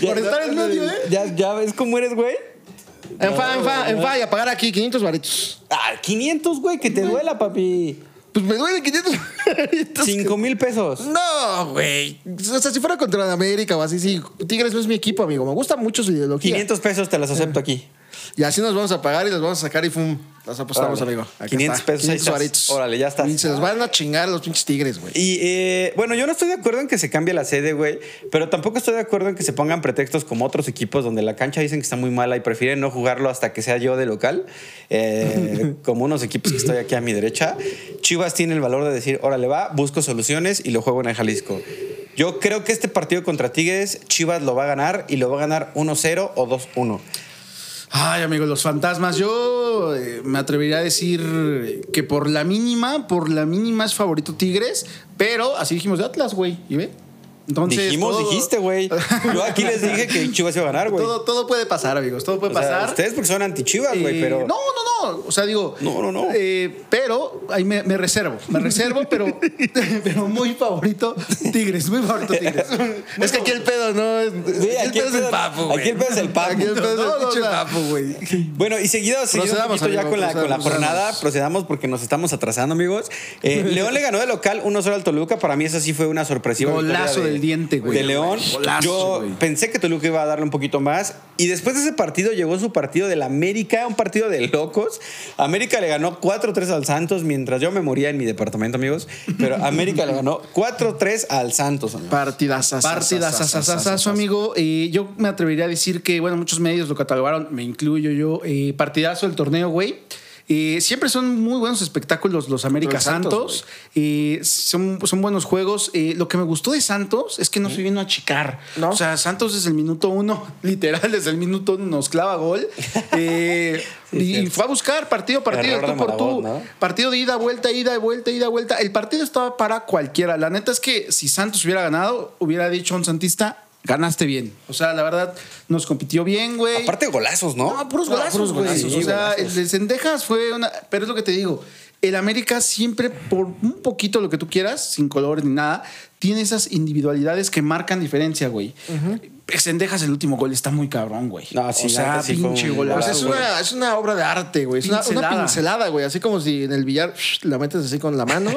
ya- Por estar en medio, ¿eh? ¿Ya, ya ves cómo eres, güey? En fa, en fa, en fa, y a pagar aquí 500 varitos. Ah, 500, güey, que te duela, papi. Pues me duele 500 varitos. 5 mil pesos. No, güey. O sea, si fuera contra la América o así, sí. Tigres no es mi equipo, amigo. Me gusta mucho su ideología. 500 pesos te las acepto aquí. Y así nos vamos a pagar y los vamos a sacar y fum. Las apostamos, Órale. amigo. Aquí 500 está. pesos, ahí estás. varitos. Órale, ya estás. Y se los van a chingar los pinches tigres, güey. Y eh, bueno, yo no estoy de acuerdo en que se cambie la sede, güey, pero tampoco estoy de acuerdo en que se pongan pretextos como otros equipos donde la cancha dicen que está muy mala y prefieren no jugarlo hasta que sea yo de local, eh, como unos equipos que estoy aquí a mi derecha. Chivas tiene el valor de decir, órale va, busco soluciones y lo juego en el Jalisco. Yo creo que este partido contra Tigres, Chivas lo va a ganar y lo va a ganar 1-0 o 2-1. Ay, amigo, los fantasmas. Yo eh, me atrevería a decir que por la mínima, por la mínima es favorito Tigres, pero así dijimos de Atlas, güey. ¿Y ve? Entonces. Dijimos, todo- dijiste, güey. Yo aquí les dije que Chivas iba a ganar, güey. Todo, todo puede pasar, amigos. Todo puede O sea, pasar. ustedes porque son anti-Chivas, güey, Eh, pero... No, no, no. O sea, digo. No, no, no. eh, pero ahí me, me reservo. Me reservo, pero, pero muy favorito Tigres. Muy favorito Tigres. Es que aquí el pedo, ¿no? Sí, aquí el pedo es el papo, güey. Aquí el pedo es el papo. Aquí el pedo es No, el no, no. papo, güey. Bueno, y seguido, seguido un ya con la, con la jornada, procedamos. porque nos estamos atrasando, amigos. Eh, León le ganó de local 1-0 al Toluca. Para mí esa sí fue una sorpresiva. Golazo del diente, güey. De León. Golazo, Yo güey. pensé que Toluca iba a darle un poquito más. Y después de ese partido llegó su partido del América, un partido de locos. América le ganó 4-3 al Santos mientras yo me moría en mi departamento, amigos. Pero América le ganó 4-3 al Santos. Partidas, Partidazazazazo, amigo. Eh, yo me atrevería a decir que, bueno, muchos medios lo catalogaron, me incluyo yo. eh, partidazo del torneo, güey. Eh, siempre son muy buenos espectáculos los América Santos, Santos. Eh, son, son buenos juegos. Eh, lo que me gustó de Santos es que no se vino a achicar. ¿No? O sea, Santos desde el minuto uno, literal, desde el minuto uno nos clava gol. Eh, y fue a buscar partido a partido, tú por tú. Partido de ida, vuelta, ida, vuelta, ida, vuelta. El partido estaba para cualquiera. La neta es que si Santos hubiera ganado, hubiera dicho a un santista, ganaste bien. O sea, la verdad, nos compitió bien, güey. Aparte golazos, ¿no? No, puros No, golazos, puros güey. golazos, o sí, sea, golazos. el de Cendejas fue una... Pero es lo que te digo. El América siempre, por un poquito lo que tú quieras, sin colores ni nada, tiene esas individualidades que marcan diferencia, güey. Cendejas, el último gol, está muy cabrón, güey. No, sí, o sea, sí fue pinche un golazo, es una, es una obra de arte, güey. Es una, una Pincelada. güey. Así como si en el billar la metes así con la mano.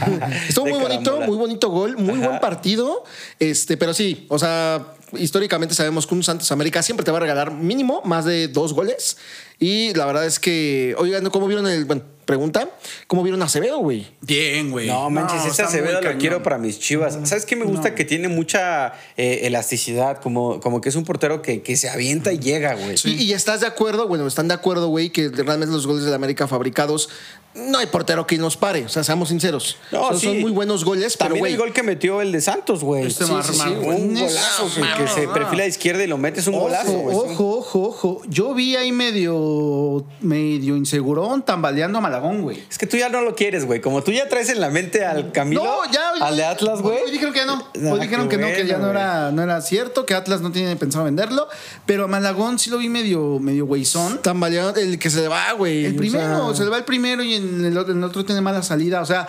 Estuvo De muy bonito, muy bonito gol, muy buen partido. Este, pero sí, o sea, históricamente sabemos que un Santos América siempre te va a regalar mínimo más de dos goles. Y la verdad es que, oigan, ¿cómo vieron el. Bueno, pregunta, ¿cómo vieron a Acevedo, güey? Bien, güey. No, manches, ese está muy Acevedo lo quiero para mis chivas. ¿Sabes qué me gusta? Que tiene mucha eh, elasticidad, como, como que es un portero que, que se avienta y llega, güey. Y, y estás de acuerdo, bueno, están de acuerdo, güey, que realmente los goles de la América fabricados, no hay portero que nos pare, o sea, seamos sinceros. No, son, sí. son muy buenos goles, pero También güey. el gol que metió el de Santos, güey. Este Sí, mar- sí, un golazo que, mar- que se perfila a izquierda y lo mete, es un Ojo, golazo, güey. ojo, ojo, ojo. Yo vi ahí medio, medio insegurón tambaleando a Malagón, güey. Es que tú ya no lo quieres, güey. Como tú ya traes en la mente al Camilo, No, ya. al de Atlas, güey. Hoy dijeron que no. Ah, Hoy dijeron que no, que ya no era, no era cierto, que Atlas no tiene pensado venderlo. Pero a Malagón sí lo vi medio, medio güeyzón. Tambaleón, el que se le va, güey. El o primero, sea, se le va el primero y en el, otro, el otro tiene mala salida. O sea,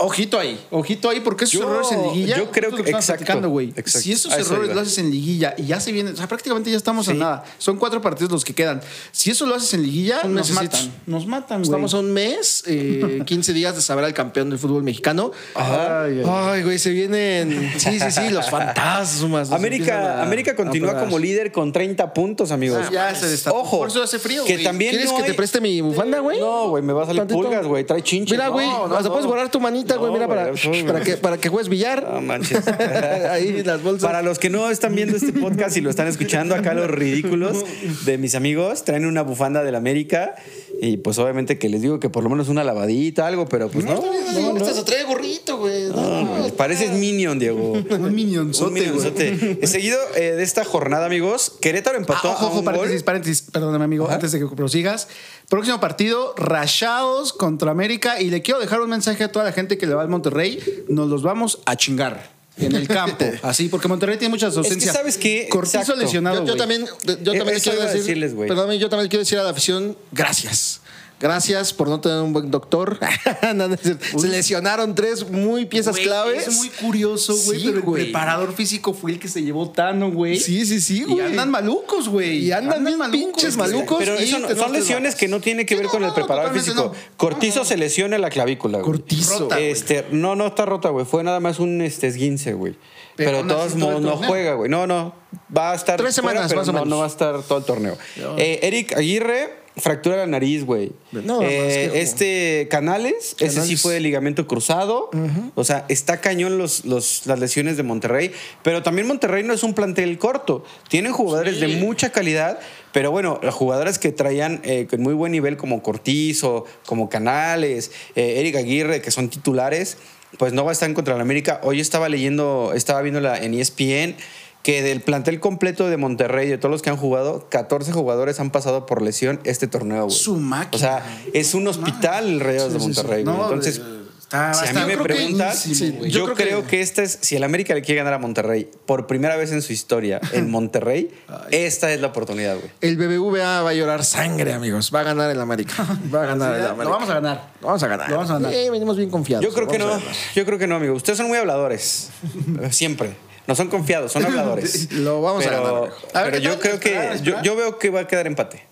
ojito ahí, ojito ahí, porque esos Yo- errores en liguilla. yo creo que- exacto, güey. exacto. Si esos errores lo haces en liguilla y ya se viene, o sea, prácticamente ya estamos a nada. Son cuatro partidos los que quedan. Si eso lo haces en liguilla, nos matan. Nos matan, güey. Estamos a un mes, eh, 15 días de saber al campeón del fútbol mexicano. Ay, ay. Güey, se vienen. Sí, sí, sí, los fantasmas. América, a- América continúa como líder con 30 puntos, amigos. Ah, ya se destapó. Ojo. Por eso hace frío, Que también ¿Quieres no que te preste mi bufanda, güey? No, güey, me va a salir pulgas, güey. Trae chinches. Mira, güey, No, no, hasta no. puedes guardar tu manita, güey, No, mira, para, que, para que juegues billar. No manches. Ahí las bolsas. Para los que no están viendo este podcast y lo están escuchando, acá los ridículos de mis amigos traen una bufanda del América y pues obviamente que les digo que por lo menos una lavadita, algo, pero pues no. no, no. Se trae gorrito, güey. No, Pareces Minion, Diego. Un minionzote, Un minionzote. Seguido eh, de esta jornada, amigos, Querétaro Ah, empató ojo, a ojo, un paréntesis, gol. paréntesis, perdóname, amigo, antes de que prosigas. Próximo partido, Rayados contra América. Y le quiero dejar un mensaje a toda la gente que le va al Monterrey. Nos los vamos a chingar en el campo. Así, porque Monterrey tiene muchas ausencias. ¿sabes qué? Cortizo Exacto. lesionado. Yo, yo también, yo también le Eso quiero decir, decirles, güey. perdóname, yo también quiero decir a la afición, gracias. Gracias por no tener un buen doctor. No, no. Se lesionaron tres muy piezas Güey, claves. Es muy curioso, güey. Sí, pero el güey. preparador físico fue el que se llevó Tano, güey. Sí, sí, sí, Y güey. andan malucos, güey. Y andan bien pinches malucos. Pero eso no- son lesiones que no tienen que Sí, ver no, con el no, preparador físico. no. Cortizo se lesiona la clavícula. güey. Cortizo. Rota, güey. Este, no, no está rota, güey. Fue nada más un este, esguince, güey. Pero todos todo el modos no juega, güey. No, no. Va a estar Tres semanas, pero más o no, menos. no va a estar todo el torneo. Eh, Eric Aguirre fractura la nariz, güey. No, Eh, más que- este Canales, ese sí fue de ligamento cruzado. O sea, está cañón los, los- las lesiones de Monterrey. Pero también Monterrey no es un plantel corto. Tienen jugadores de mucha calidad. Pero bueno, los jugadores que traían eh, con muy buen nivel, como Cortizo, como Canales, eh, Eric Aguirre, que son titulares, pues no va a estar en contra la América. Hoy estaba leyendo, estaba viendo la, en ESPN que del plantel completo de Monterrey, de todos los que han jugado, 14 jugadores han pasado por lesión este torneo, güey. Su máquina. O sea, es un hospital el Rayados de Monterrey, güey. No, Entonces, eh, está- si a mí me que preguntas, yo, Yo creo creo, que- que... esta es, si el América le quiere ganar a Monterrey por primera vez en su historia en Monterrey, esta es la oportunidad, güey. El BBVA va a llorar sangre, amigos. Va a ganar el América. Va a ganar el Lo América. vamos a ganar. Lo vamos a ganar. Lo vamos a ganar. Sí, venimos bien confiados. Yo creo que no, yo creo que no, amigo. Ustedes son muy habladores, siempre. No son confiados, son habladores. Lo vamos a pero, ganar, amigo. A ver, pero ¿qué yo creo que esperar. yo, yo veo que va a quedar empate.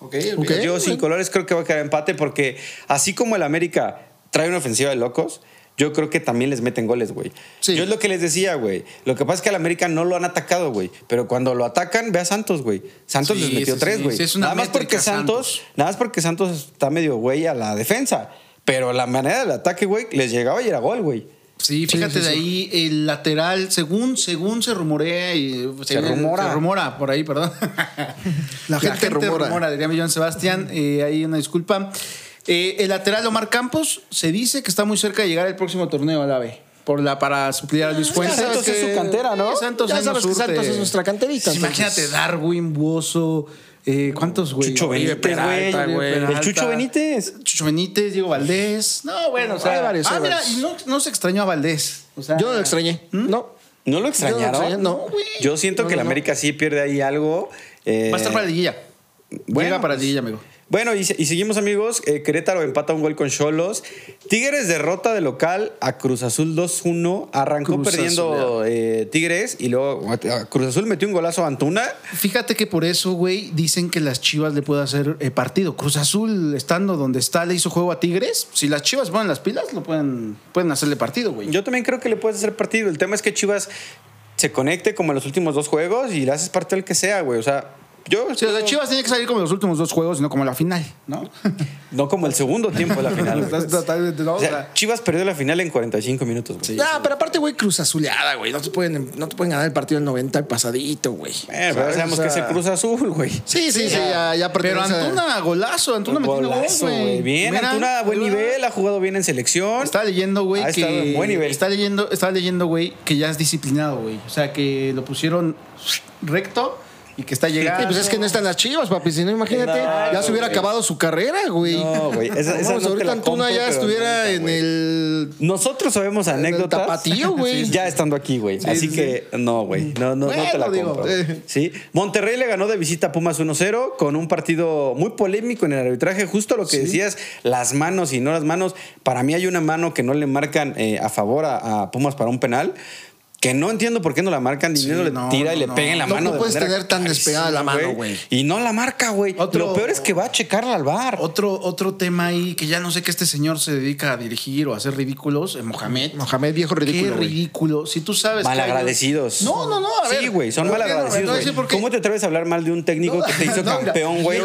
Ok, Ok. yo sin colores creo que va a quedar empate porque así como el América trae una ofensiva de locos, yo creo que también les meten goles, güey. Sí. Yo es lo que les decía, güey. Lo que pasa es que al América no lo han atacado, güey. Pero cuando lo atacan, ve a Santos, güey. Santos Sí, les metió sí, tres, güey. Nada más porque Santos, Santos. nada más porque Santos está medio güey a la defensa. Pero la manera del ataque, güey, les llegaba y era gol, güey. Sí, fíjate sí, sí. de ahí el lateral, según según se rumorea y Se rumora. se rumora por ahí, perdón. La gente rumora. diría mi Joan Sebastián, eh, ahí una disculpa. Eh, el lateral Omar Campos se dice que está muy cerca de llegar al próximo torneo al AVE. Por la, para suplir a Luis Fuentes. Santos es su cantera, ¿no? Santos Ya sabes que. Santos es nuestra canterita, Sí, imagínate, Darwin, Buoso, eh, ¿cuántos, güey? Chucho Benítez, Peralta, güey. El Chucho Benítez. Chucho Benítez, Diego Valdés. No, bueno, o sea. Hay varios, ah, hay mira, y no, no se extrañó a Valdés. O sea, Yo no lo extrañé. No. ¿No lo Yo no extrañaron? extrañé, no, güey. Yo siento No, que el. América sí pierde ahí algo. eh, Va a estar para la liguilla. bueno, Llega para la liguilla, amigo. Bueno, y, y seguimos amigos. Eh, Querétaro empata un gol con Cholos. Tigres derrota de local a Cruz Azul 2-1. Arrancó Cruz perdiendo eh, Tigres y luego a Cruz Azul metió un golazo a Antuna. Fíjate que por eso, güey, dicen que las Chivas le puede hacer eh, partido. Cruz Azul, estando donde está, le hizo juego a Tigres. Si las Chivas ponen las pilas, lo pueden, pueden hacerle partido, güey. Yo también creo que le puedes hacer partido. El tema es que Chivas se conecte como en los últimos dos juegos y le haces parte al que sea, güey. O sea, yo. Sí, o sea, Chivas tiene que salir como los últimos dos juegos, y no como la final, ¿no? No como el segundo tiempo de la final. O sea, Chivas perdió la final en 45 minutos, güey. Ah, pero aparte, güey, cruz azuleada, güey. No te pueden, no te pueden ganar el partido del 90 y pasadito, güey. Eh, sabemos O que es el Cruz Azul, güey. Sí, sí, sí, ya, ya pero Antuna, golazo. Antuna metió gol, Golazo, güey. Bien, Mira, Antuna, buen nivel, ha jugado bien en selección. Estaba leyendo, güey, Ha estado que. en buen nivel. Está leyendo, estaba leyendo, güey, que ya es disciplinado, güey. O sea, que lo pusieron recto y que está llegando. Sí, pues es que no están las chivas, papi. Si no, imagínate, No, ya se hubiera güey. acabado su carrera, güey. No, güey, esa- esa Vamos, no te ahorita Antuna ya estuviera en el. Nosotros sabemos el anécdotas. tapatío, güey. Ya estando aquí, güey. Así sí, que no, güey. No, no, no te Bueno, la digo, compro. eh. Sí. Monterrey le ganó de visita a Pumas 1-0 con un partido muy polémico en el arbitraje. Justo lo que decías, las manos y no las manos. Para mí hay una mano que no le marcan eh, a favor a, a Pumas para un penal. Que no entiendo por qué no la marcan. Dinero le no, tira y le no. pega en la No, mano. no de puedes tener tan despegada la mano, güey. Y no la marca, güey. Lo peor es que va a checarla al bar. Otro, otro tema ahí que ya no sé que este señor se dedica a dirigir o a hacer ridículos, eh, Mohamed. Mohamed, viejo ridículo, Qué ridículo. Si tú sabes. que Malagradecidos. No, no, no. A ver. Sí, güey, son malagradecidos. Te voy a güey. decir por qué. ¿Cómo te atreves a hablar mal de un técnico No, que te hizo campeón, güey?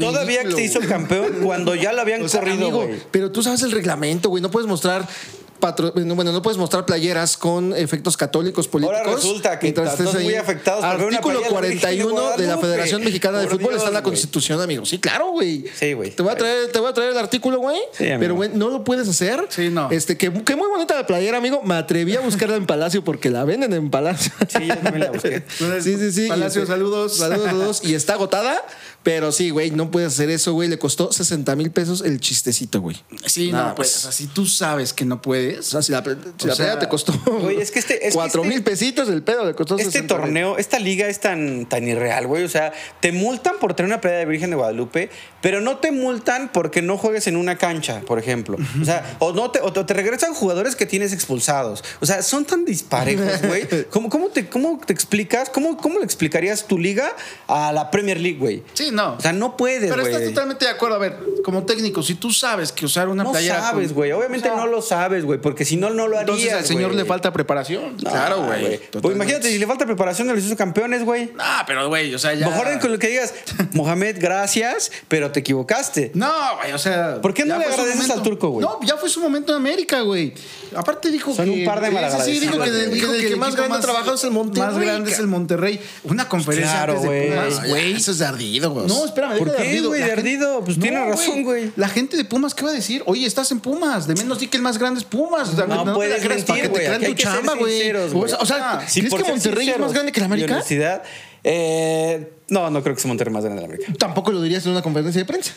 Todavía que te hizo campeón cuando ya lo habían O sea, corrido, güey. pero tú sabes el reglamento, güey. No puedes mostrar. Patro- Bueno, no puedes mostrar playeras con efectos católicos políticos. Ahora resulta que estés muy afectados por ver una Artículo playera de la Virgen de 41 de la. Federación Mexicana de Por Fútbol está en la. Constitución, amigo. Sí, claro, güey. Sí, güey. Te voy a traer, te voy a traer el artículo, güey. Sí, amigo. pero, güey, no lo puedes hacer. Sí, no. Este, que, que muy bonita la playera, amigo. Me atreví a buscarla en Palacio porque la venden en Palacio. Sí, yo también la busqué. Sí, sí, sí. Palacio, Y este- saludos. Saludos, saludos. Y está agotada, pero sí, güey, no puedes hacer eso, güey. Le costó 60 mil pesos el chistecito, güey. Sí, Nada no, pues, más. o sea, si tú sabes que no puedes. O sea, si la, si O la sea, playera te costó güey, es que este- es que cuatro este- mil pesitos, el pedo le costó Este 60, güey. torneo, esta liga es tan, tan irreal, güey. O sea, te multan por tener una pelea de Virgen de Guadalupe, pero no te multan porque no juegues en una cancha, por ejemplo. O sea, o, no te, o te regresan jugadores que tienes expulsados. O sea, son tan disparejos, güey. ¿Cómo, cómo, te, ¿Cómo te explicas? ¿Cómo, ¿Cómo le explicarías tu liga a la Premier League, güey? Sí, no. O sea, no puedes, Pero güey. estás totalmente de acuerdo. A ver, como técnico, si tú sabes que usar una No playera. sabes, con- güey. Obviamente O sea, no lo sabes, güey, porque si no, no lo harías, Entonces al señor güey. le falta preparación. No, claro, güey. Pues imagínate, si le falta preparación, no les hizo campeones, güey. No, pero güey, o sea, ya. Mejor con lo que digas, Mohamed, gracias, pero te equivocaste. No, güey, o sea. ¿Por qué no le agradeces al turco, güey? No, ya fue su momento en América, güey. Aparte dijo Son que. un par de malagradecidos, Sí, dijo que, Dijo el más grande trabajado es el Monterrey, Más grande es el Monterrey. Una conferencia Claro, antes de güey. Pumas, güey. Eso es de ardido, güey. No, espérame, ¿Por deja de qué, ardido. güey? La De gente- ardido, pues tiene razón, güey. La gente de Pumas, ¿qué va a decir? Oye, estás en Pumas. De menos di que el más grande es Pumas. O sea, No te puedes para que te güey. crean Aquí hay tu que ser chamba, güey. sinceros, O güey. sea, o sea, Sí, ¿crees por que ser Monterrey es sinceros. más grande que la Y América? Honestidad. Eh, no, no creo que sea Monterrey más grande que la América. Tampoco lo dirías en una conferencia de prensa.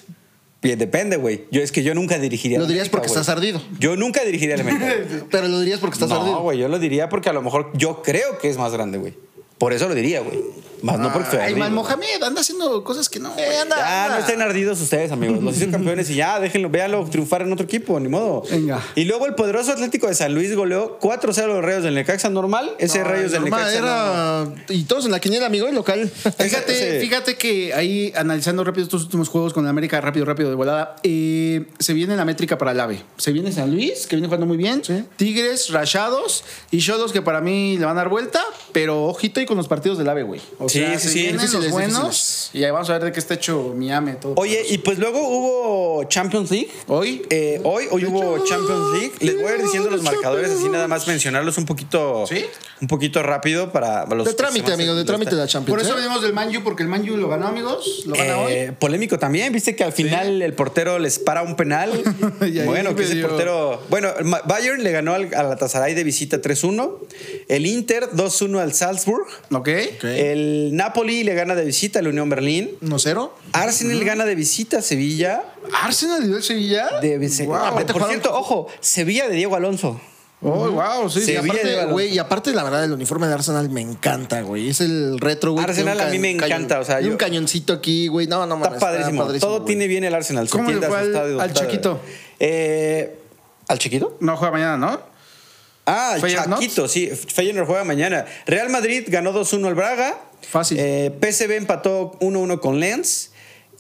Bien, depende, güey. Yo es que yo nunca dirigiría. Lo a la dirías América, porque güey. estás ardido. Yo nunca dirigiría a la América. Pero lo dirías porque estás no, ardido. güey, yo lo diría porque a lo mejor yo creo que es más grande, güey. Por eso lo diría, güey. Más no porque estoy Ay, mal Mohamed anda haciendo cosas que no. güey. Ya, no estén ardidos ustedes, amigos. Los hizo campeones y ya, déjenlo, véanlo triunfar en otro equipo, ni modo. Venga. Y luego el poderoso Atlético de San Luis goleó 4-0 a los Rayos del Necaxa normal. Ese No, Rayos del Necaxa. no- era... Y todos en la quiniela, amigo, el local. Fíjate, Sí. fíjate que ahí, analizando rápido estos últimos juegos con la América, rápido, rápido, de volada, eh, se viene la métrica para el AVE. Se viene San Luis, que viene jugando muy bien. Tigres, Rayados y Cholos, que para mí le van a dar vuelta, pero ojito y con los partidos del AVE, güey. O Sí, sea, sí, se sí. vienen Difíciles, los buenos. difíciles. Y ahí vamos a ver de qué está hecho Miami. Todo. Oye, y pues luego hubo Champions League. Hoy. Eh, hoy, hoy hubo Champions League. Les voy a ir diciendo los marcadores, así nada más mencionarlos un poquito, ¿Sí? un poquito rápido para los De trámite, se van a- amigo, de trámite de la Champions. Por eso ¿eh? venimos del Manju, porque el Manju lo ganó, amigos. Lo gana Eh, hoy. polémico también, viste que al final el portero les para un penal. Bueno, que ese medio- portero. Bueno, Bayern le ganó al Galatasaray de visita 3-1. El Inter 2-1 al Salzburg. ¿Ok? El Napoli le gana de visita al Unión Berlín. 1-0. Arsenal gana de visita a Sevilla. Arsenal dio Sevilla. De Wow. Ah, por cierto, ojo, Sevilla de Diego Alonso. Oh, wow, sí. Y Sevilla de aparte, güey, y aparte, la verdad, el uniforme de Arsenal me encanta, güey. Es el retro, güey. Arsenal a mí me encanta, o sea, tiene yo- un cañoncito aquí, güey. No, no, Está mames, padrísimo. Todo tiene bien el Arsenal. ¿Cómo le fue al-. Chiquito? Eh, ¿Al Chiquito? No juega mañana, ¿no? Ah, Feyenoord, Chaquito, sí. Feyenoord juega mañana. Real Madrid ganó 2-1 al Braga. Fácil. Eh, PSV empató 1-1 con Lens.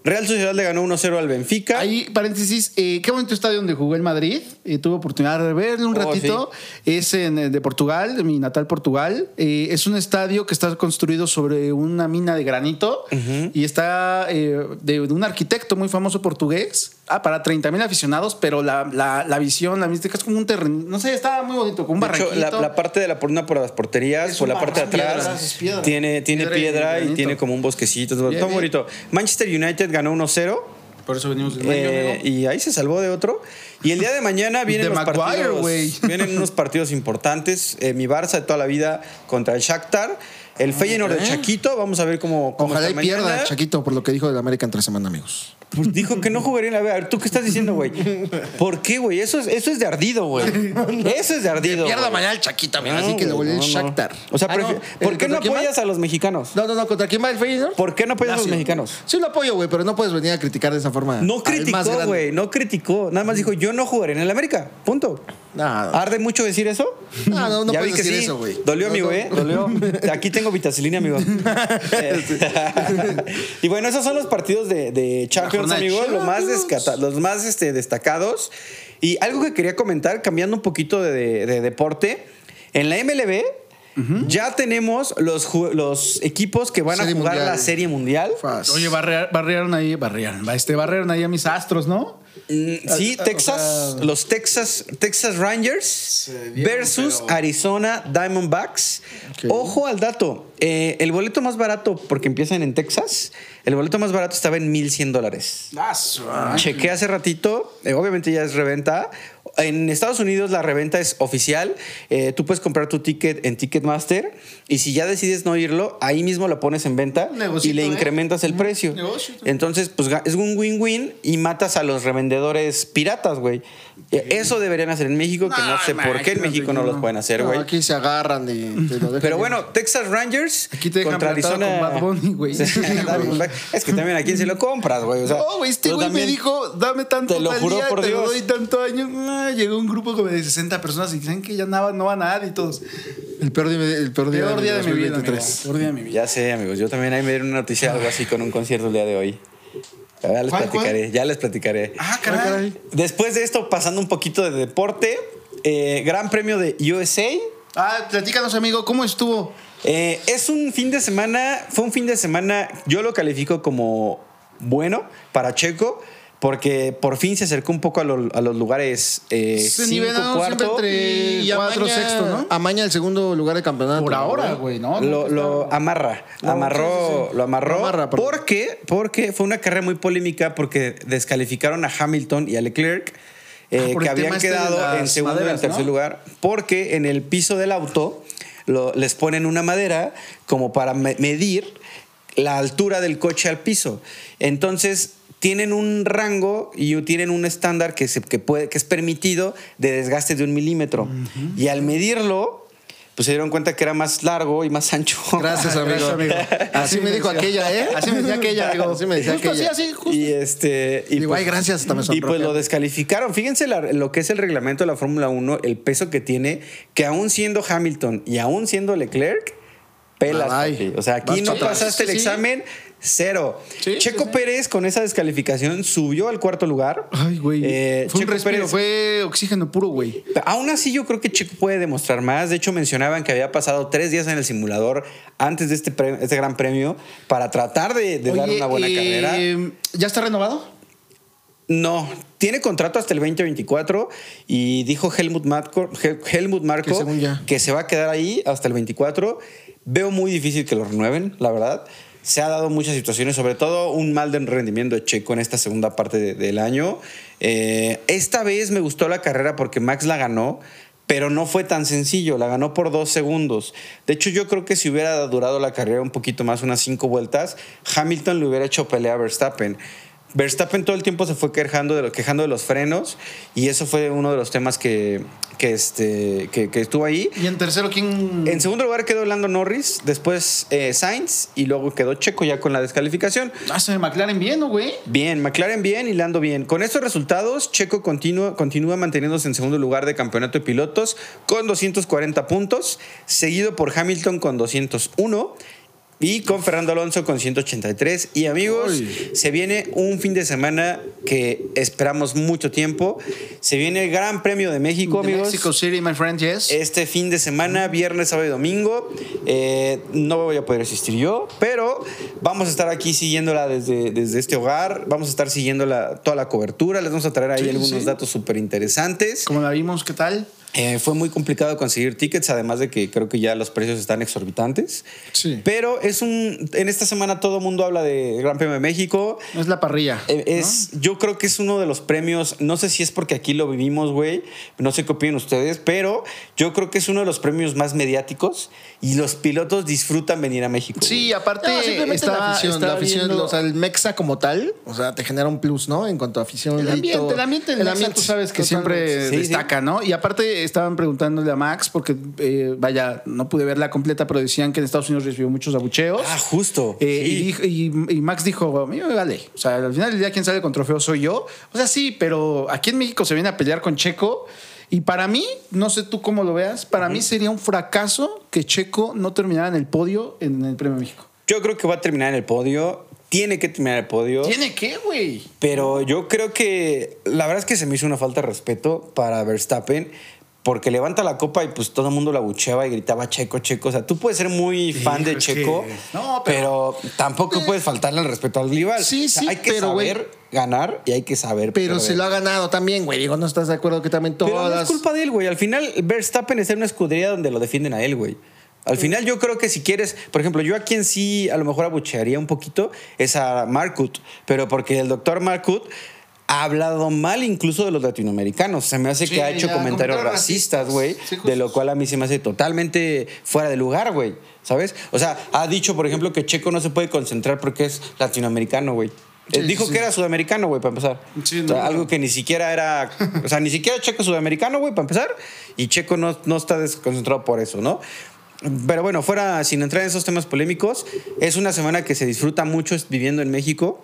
Real Sociedad le ganó 1-0 al Benfica. Ahí, paréntesis, eh, qué bonito estadio donde jugó el Madrid. Eh, tuve oportunidad de verlo un Oh, ratito. Es en, eh, de Portugal, de mi natal Portugal. Eh, es un estadio que está construido sobre una mina de granito y está de, de un arquitecto muy famoso portugués. Ah, para 30 mil aficionados, pero la, la, la visión, la mística es como un terreno. No sé, está muy bonito, como un De hecho, la, la parte de la una por las porterías, Es por un la parte de atrás, piedras, tiene, tiene Piedra y piedra y, granito. tiene como un bosquecito. todo Bien, todo bien. bonito. Manchester United ganó 1-0. Por eso venimos del medio, Eh, y ahí se salvó de otro. Y el día de mañana vienen De los Maguire, partidos. Vienen unos partidos importantes. Eh, mi Barça de toda la vida contra el Shakhtar. El Feyenoord de Chaquito. Vamos a ver cómo, cómo Ojalá y pierda. Chaquito, por lo que dijo del América entre semana, amigos. Pues dijo que no jugaría en la B. A ver, ¿tú qué estás diciendo, güey? ¿Por qué, güey? Eso es, eso es de ardido, güey. Eso es de ardido. Pierda güey. mañana el Chaquito, amigo. No, así que le volvió el. Shakhtar. O sea, Ah, no, prefi- ¿el ¿por qué no contra quién va? apoyas a los mexicanos? No, no, no, ¿contra quién va el Feyenoord? ¿Por qué no apoyas a los Lazio. mexicanos? Sí lo apoyo, güey, pero no puedes venir a criticar de esa forma. No más criticó, grande. güey. No criticó. Nada más dijo, yo no jugaré en el América. Punto. No. ¿Arde mucho decir eso? No, no, no ya puedes vi que decir sí. eso, güey. Dolió, No, amigo, no. ¿eh? Dolió. Aquí tengo vitacilina, amigo. y bueno, esos son los partidos de, de Champions, de amigos. Los más, Champions. descata- los más este, destacados. Y algo que quería comentar, cambiando un poquito de, de- de deporte. En la MLB ya tenemos los, equipos que van Serie a jugar Mundial. la Serie Mundial. Oye, barrea- barrearon ahí, barrearon, este, barrearon ahí a mis astros, ¿no? Mm, Sí, o Texas, sea- los Texas, Texas Rangers versus pero- Arizona Diamondbacks. Ojo al dato. eh, el boleto más barato, porque empiezan en Texas, el boleto más barato estaba en 1100 dólares. Chequé hace ratito, eh, obviamente ya es reventa. En Estados Unidos la reventa es oficial. Eh, tú puedes comprar tu ticket en Ticketmaster y si ya decides no irlo, ahí mismo lo pones en venta Negocito, y le ¿eh? incrementas el precio. Negocio. Entonces, pues es un win-win y matas a los revendedores piratas, güey. Eh, Eso deberían hacer en México, que no No, sé por qué en México no no. los pueden hacer, No, güey. aquí se agarran y te lo dejan Pero ir. bueno, Texas Rangers Aquí te dejan contra Arizona. con Bad Bunny, güey. Es que también a quién se lo compras, güey. O sea, No, güey, este güey me dijo, dame tanto Te lo juro día, por te lo Dios. doy tanto año. Ah, llegó un grupo como de 60 personas y dicen que ya no, no va nada y todos. el peor día, el peor día, Peor día de mi vida, amigo. 2023. Peor día de mi vida. Ya sé, amigos. Yo también ahí me dieron una noticia algo así con un concierto el día de hoy. Ya les ¿Cuál, platicaré, ya les platicaré. Ah, caray. Después de esto, pasando un poquito de deporte, eh, Gran Premio de USA. Ah, platícanos, amigo, ¿cómo estuvo? Eh, es un fin de semana, fue un fin de semana, yo lo califico como bueno para Checo, porque por fin se acercó un poco a, lo- a los lugares eh, Se cinco, nivelaron siempre cuarto. entre Y cuatro, amaña- sexto, ¿no? Amaña el segundo lugar de campeonato. Por ahora, güey, ¿no? Lo, lo amarra, No, amarró, sí, sí, sí. lo amarró. Lo amarra, perdón. ¿Por qué? Porque fue una carrera muy polémica porque descalificaron a Hamilton y a Leclerc, eh, Ah, por que habían este quedado en segundo y en tercer ¿no? lugar, porque en el piso del auto lo- les ponen una madera como para me- medir la altura del coche al piso. Entonces tienen un rango y tienen un estándar que, se, que, puede, que es permitido de desgaste de un milímetro. Y al medirlo, pues se dieron cuenta que era más largo y más ancho. Gracias, amigo. Gracias, amigo. Así me dijo aquella, ¿eh? Así me decía aquella, amigo. Así me decía Justo aquella. así, así, justo. Y este. Y Digo, ay, gracias, hasta me Y pues lo descalificaron. Fíjense la- lo que es el reglamento de la Fórmula 1, el peso que tiene, que aún siendo Hamilton y aún siendo Leclerc, pelas. Papi. o sea, aquí vas no pasaste el Sí, sí. Cero. Sí, Checo sí. Pérez con esa descalificación subió al cuarto lugar. Ay, güey. Eh, fue un respiro, Pérez- fue oxígeno puro, güey. Aún así, yo creo que Checo puede demostrar más. De hecho, mencionaban que había pasado tres días en el simulador antes de este, este gran premio para tratar de, de dar una buena eh, carrera. ¿Ya está renovado? No, tiene contrato hasta el 2024 y dijo Helmut, Marko, Hel- Helmut Que ya. que se va a quedar ahí hasta el 24. Veo muy difícil que lo renueven, la verdad. Se ha dado muchas situaciones, sobre todo un mal rendimiento de Checo en esta segunda parte de- del año. Eh, esta vez me gustó la carrera porque Max la ganó, pero no fue tan sencillo, la ganó por dos segundos. De hecho, yo creo que si hubiera durado la carrera un poquito más, unas cinco vueltas, Hamilton le hubiera hecho pelea a Verstappen. Verstappen todo el tiempo se fue quejando de, lo- quejando de los frenos y eso fue uno de los temas que, que, este, que, que estuvo ahí. ¿Y en tercero quién? En segundo lugar quedó Lando Norris, después eh, Sainz y luego quedó Checo ya con la descalificación. Ah, se McLaren bien, ¿no, güey? Bien, McLaren bien y Lando bien. Con estos resultados, Checo continúa, continúa manteniéndose en segundo lugar de campeonato de pilotos con 240 puntos, seguido por Hamilton con 201 y con Fernando Alonso con 183. Y amigos, se viene un fin de semana que esperamos mucho tiempo. Se viene el Gran Premio de México, amigos. Mexico City, my friend, yes. Este fin de semana, viernes, sábado y domingo. Eh, no voy a poder asistir yo, pero vamos a estar aquí siguiéndola desde, desde este hogar. Vamos a estar siguiendo la- toda la cobertura. Les vamos a traer ahí Sí, algunos sí. datos súper interesantes. Como la vimos, ¿qué tal? Eh, fue muy complicado conseguir tickets, además de que creo que ya los precios están exorbitantes. Sí. Pero es un. En esta semana todo el mundo habla de Gran Premio de México. Es la parrilla. Eh, Es, Yo creo que es uno de los premios, no sé si es porque aquí lo vivimos, güey, no sé qué opinan ustedes, pero yo creo que es uno de los premios más mediáticos y los pilotos disfrutan venir a México. Sí, güey. aparte No, simplemente estaba- la afición, estaba la afición, viendo- o sea, el Mexa como tal, o sea, te genera un plus, ¿no? En cuanto a afición, El ambiente, el ambiente, el ambiente, tú sabes que totalmente. siempre Sí, destaca, ¿no? Y aparte estaban preguntándole a Max, porque eh, vaya, no pude verla completa, pero decían que en Estados Unidos recibió muchos abucheos. Ah, justo. Eh, Sí. y, y- y Max dijo, a mí me vale. O sea, al final del día quien sale con trofeo soy yo. O sea, sí, pero aquí en México se viene a pelear con Checo. Y para mí, no sé tú cómo lo veas, para mí sería un fracaso que Checo no terminara en el podio en el Premio México. Yo creo que va a terminar en el podio. Tiene que terminar el podio. ¿Tiene qué, güey? Pero yo creo que la verdad es que se me hizo una falta de respeto para Verstappen. Porque levanta la copa y pues todo el mundo la bucheaba y gritaba Checo, Checo. O sea, tú puedes ser muy fan de Checo, que- no, pero, pero- tampoco puedes faltarle el respeto al rival. Sí, O sea, sí, hay que pero, saber ganar y hay que saber Pero perder. se lo ha ganado también, güey. Digo, ¿no estás de acuerdo que también Pero todas no es culpa de él, güey. Al final, Verstappen está en una escudería donde lo defienden a él, güey. Al final, yo creo que si quieres, por ejemplo, yo a quien sí a lo mejor abuchearía un poquito es a Markut, pero porque el doctor Markut ha hablado mal incluso de los latinoamericanos. Se me hace Sí, que ha hecho comentarios racistas, güey, Sí, de lo cual a mí se me hace totalmente fuera de lugar, güey. ¿Sabes? O sea, ha dicho, por ejemplo, que Checo no se puede concentrar porque es latinoamericano, güey. Eh, Sí, Dijo que era sudamericano, güey, para empezar. Sí, O sea, no, no. algo que ni siquiera era. O sea, ni siquiera Checo es sudamericano, güey, para empezar. Y Checo no, no está desconcentrado por eso, ¿no? Pero bueno, fuera, sin entrar en esos temas polémicos, es una semana que se disfruta mucho viviendo en México,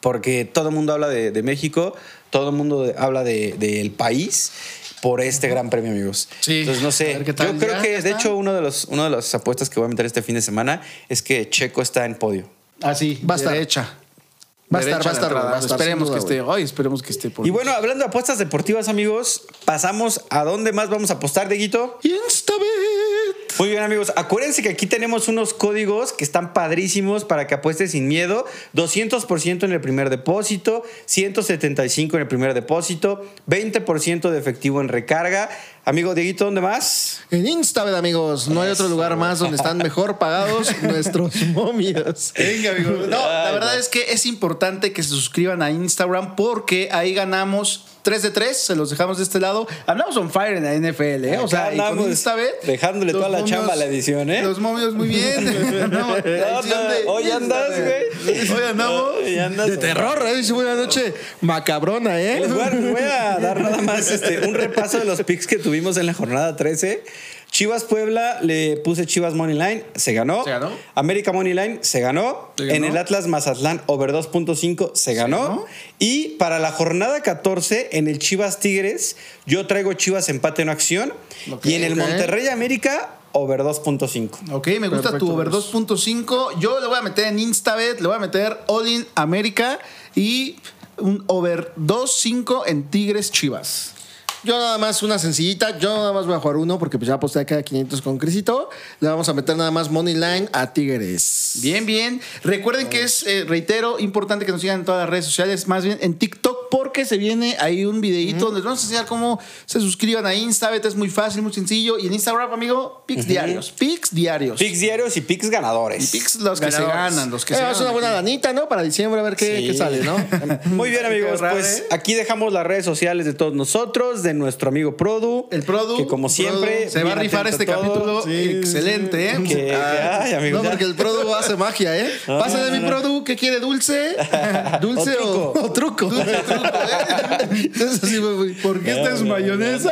porque todo el mundo habla de, de México, todo el mundo de- habla de- del país por este gran premio, amigos. Sí. Entonces, no sé. Yo creo Ya que, de está. hecho, uno de los, una de las apuestas que voy a meter este fin de semana es que Checo está en podio. Así, Va a estar. derecha. Va a estar, Derecha va a estar, de va a estar, Esperemos que esté. Hoy esperemos que esté por. Y bueno, hablando de apuestas deportivas, amigos, pasamos a dónde más vamos a apostar, Deguito. Instabet. Muy bien, amigos. Acuérdense que aquí tenemos unos códigos que están padrísimos para que apuestes sin miedo. 200% en el primer depósito, 175 en el primer depósito, 20% de efectivo en recarga. Amigo Dieguito, ¿dónde más? En Instabet, amigos. No hay otro lugar más donde están mejor pagados nuestros momios. Venga, amigo. No, la verdad es que es importante que se suscriban a Instagram porque ahí ganamos 3 de 3, se los dejamos de este lado. Andamos on fire en la NFL, ¿eh? O sea, y con andamos Instabet, dejándole toda la chamba a la edición, ¿eh? Los momios muy bien. No, edición de Hoy andas, güey. Hoy andamos. Hoy andas. De terror, ¿eh? Dice, buena noche macabrona, ¿eh? A, les voy a dar nada más este, un repaso de los picks que tuvimos en la jornada 13. Chivas Puebla, le puse Chivas Money Line, se ganó. Se ganó. América Money Line, se ganó. Se ganó. En el Atlas Mazatlán, over 2.5, se ganó. ganó. Y para la jornada 14, en el Chivas Tigres, yo traigo Chivas empate en acción. Y en el. Monterrey América, over 2.5. Ok, me gusta Perfecto, tu over amigos. 2.5. Yo le voy a meter en Instabet, le voy a meter All in América y un over 2.5 en Tigres Chivas. Yo nada más una sencillita. Yo nada más voy a jugar uno porque pues ya aposté acá 500 con Crisito. Le vamos a meter nada más Money Line a Tigres. Bien, bien. Recuerden que es, eh, reitero, importante que nos sigan en todas las redes sociales, más bien en TikTok, porque se viene ahí un videíto donde les vamos a enseñar cómo se suscriban a Instabet. Es muy fácil, muy sencillo. Y en Instagram, amigo, pics diarios. Pics diarios. Picks diarios y picks ganadores. Y pics los que se Ganadores. ganan, los que Eh, se es ganan. una buena lanita, ¿no? Para diciembre a ver qué, Sí. qué sale, ¿no? Muy bien, amigos. Pues ¿eh? aquí dejamos las redes sociales de todos nosotros, de nuestro amigo Produ. El Produ. Que como Produ, siempre. se va a rifar este todo. capítulo. Sí, Excelente, ¿eh? Que, que- ay, amigo, No, porque el Produ hace magia, ¿eh? Pásale mi Produ, ¿qué quiere? ¿Dulce? ¿Dulce O o, truco. o truco? Entonces así me voy. ¿Por qué esta es mayonesa?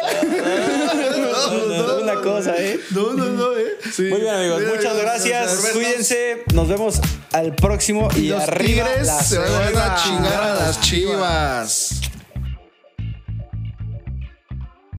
No, no, una cosa, ¿eh? No, no, no, ¿eh? Sí. Muy bien, amigos. Mira, Muchas gracias. vernos. Cuídense. Nos vemos al próximo y Los arriba Tigres se van a chingar a las chivas.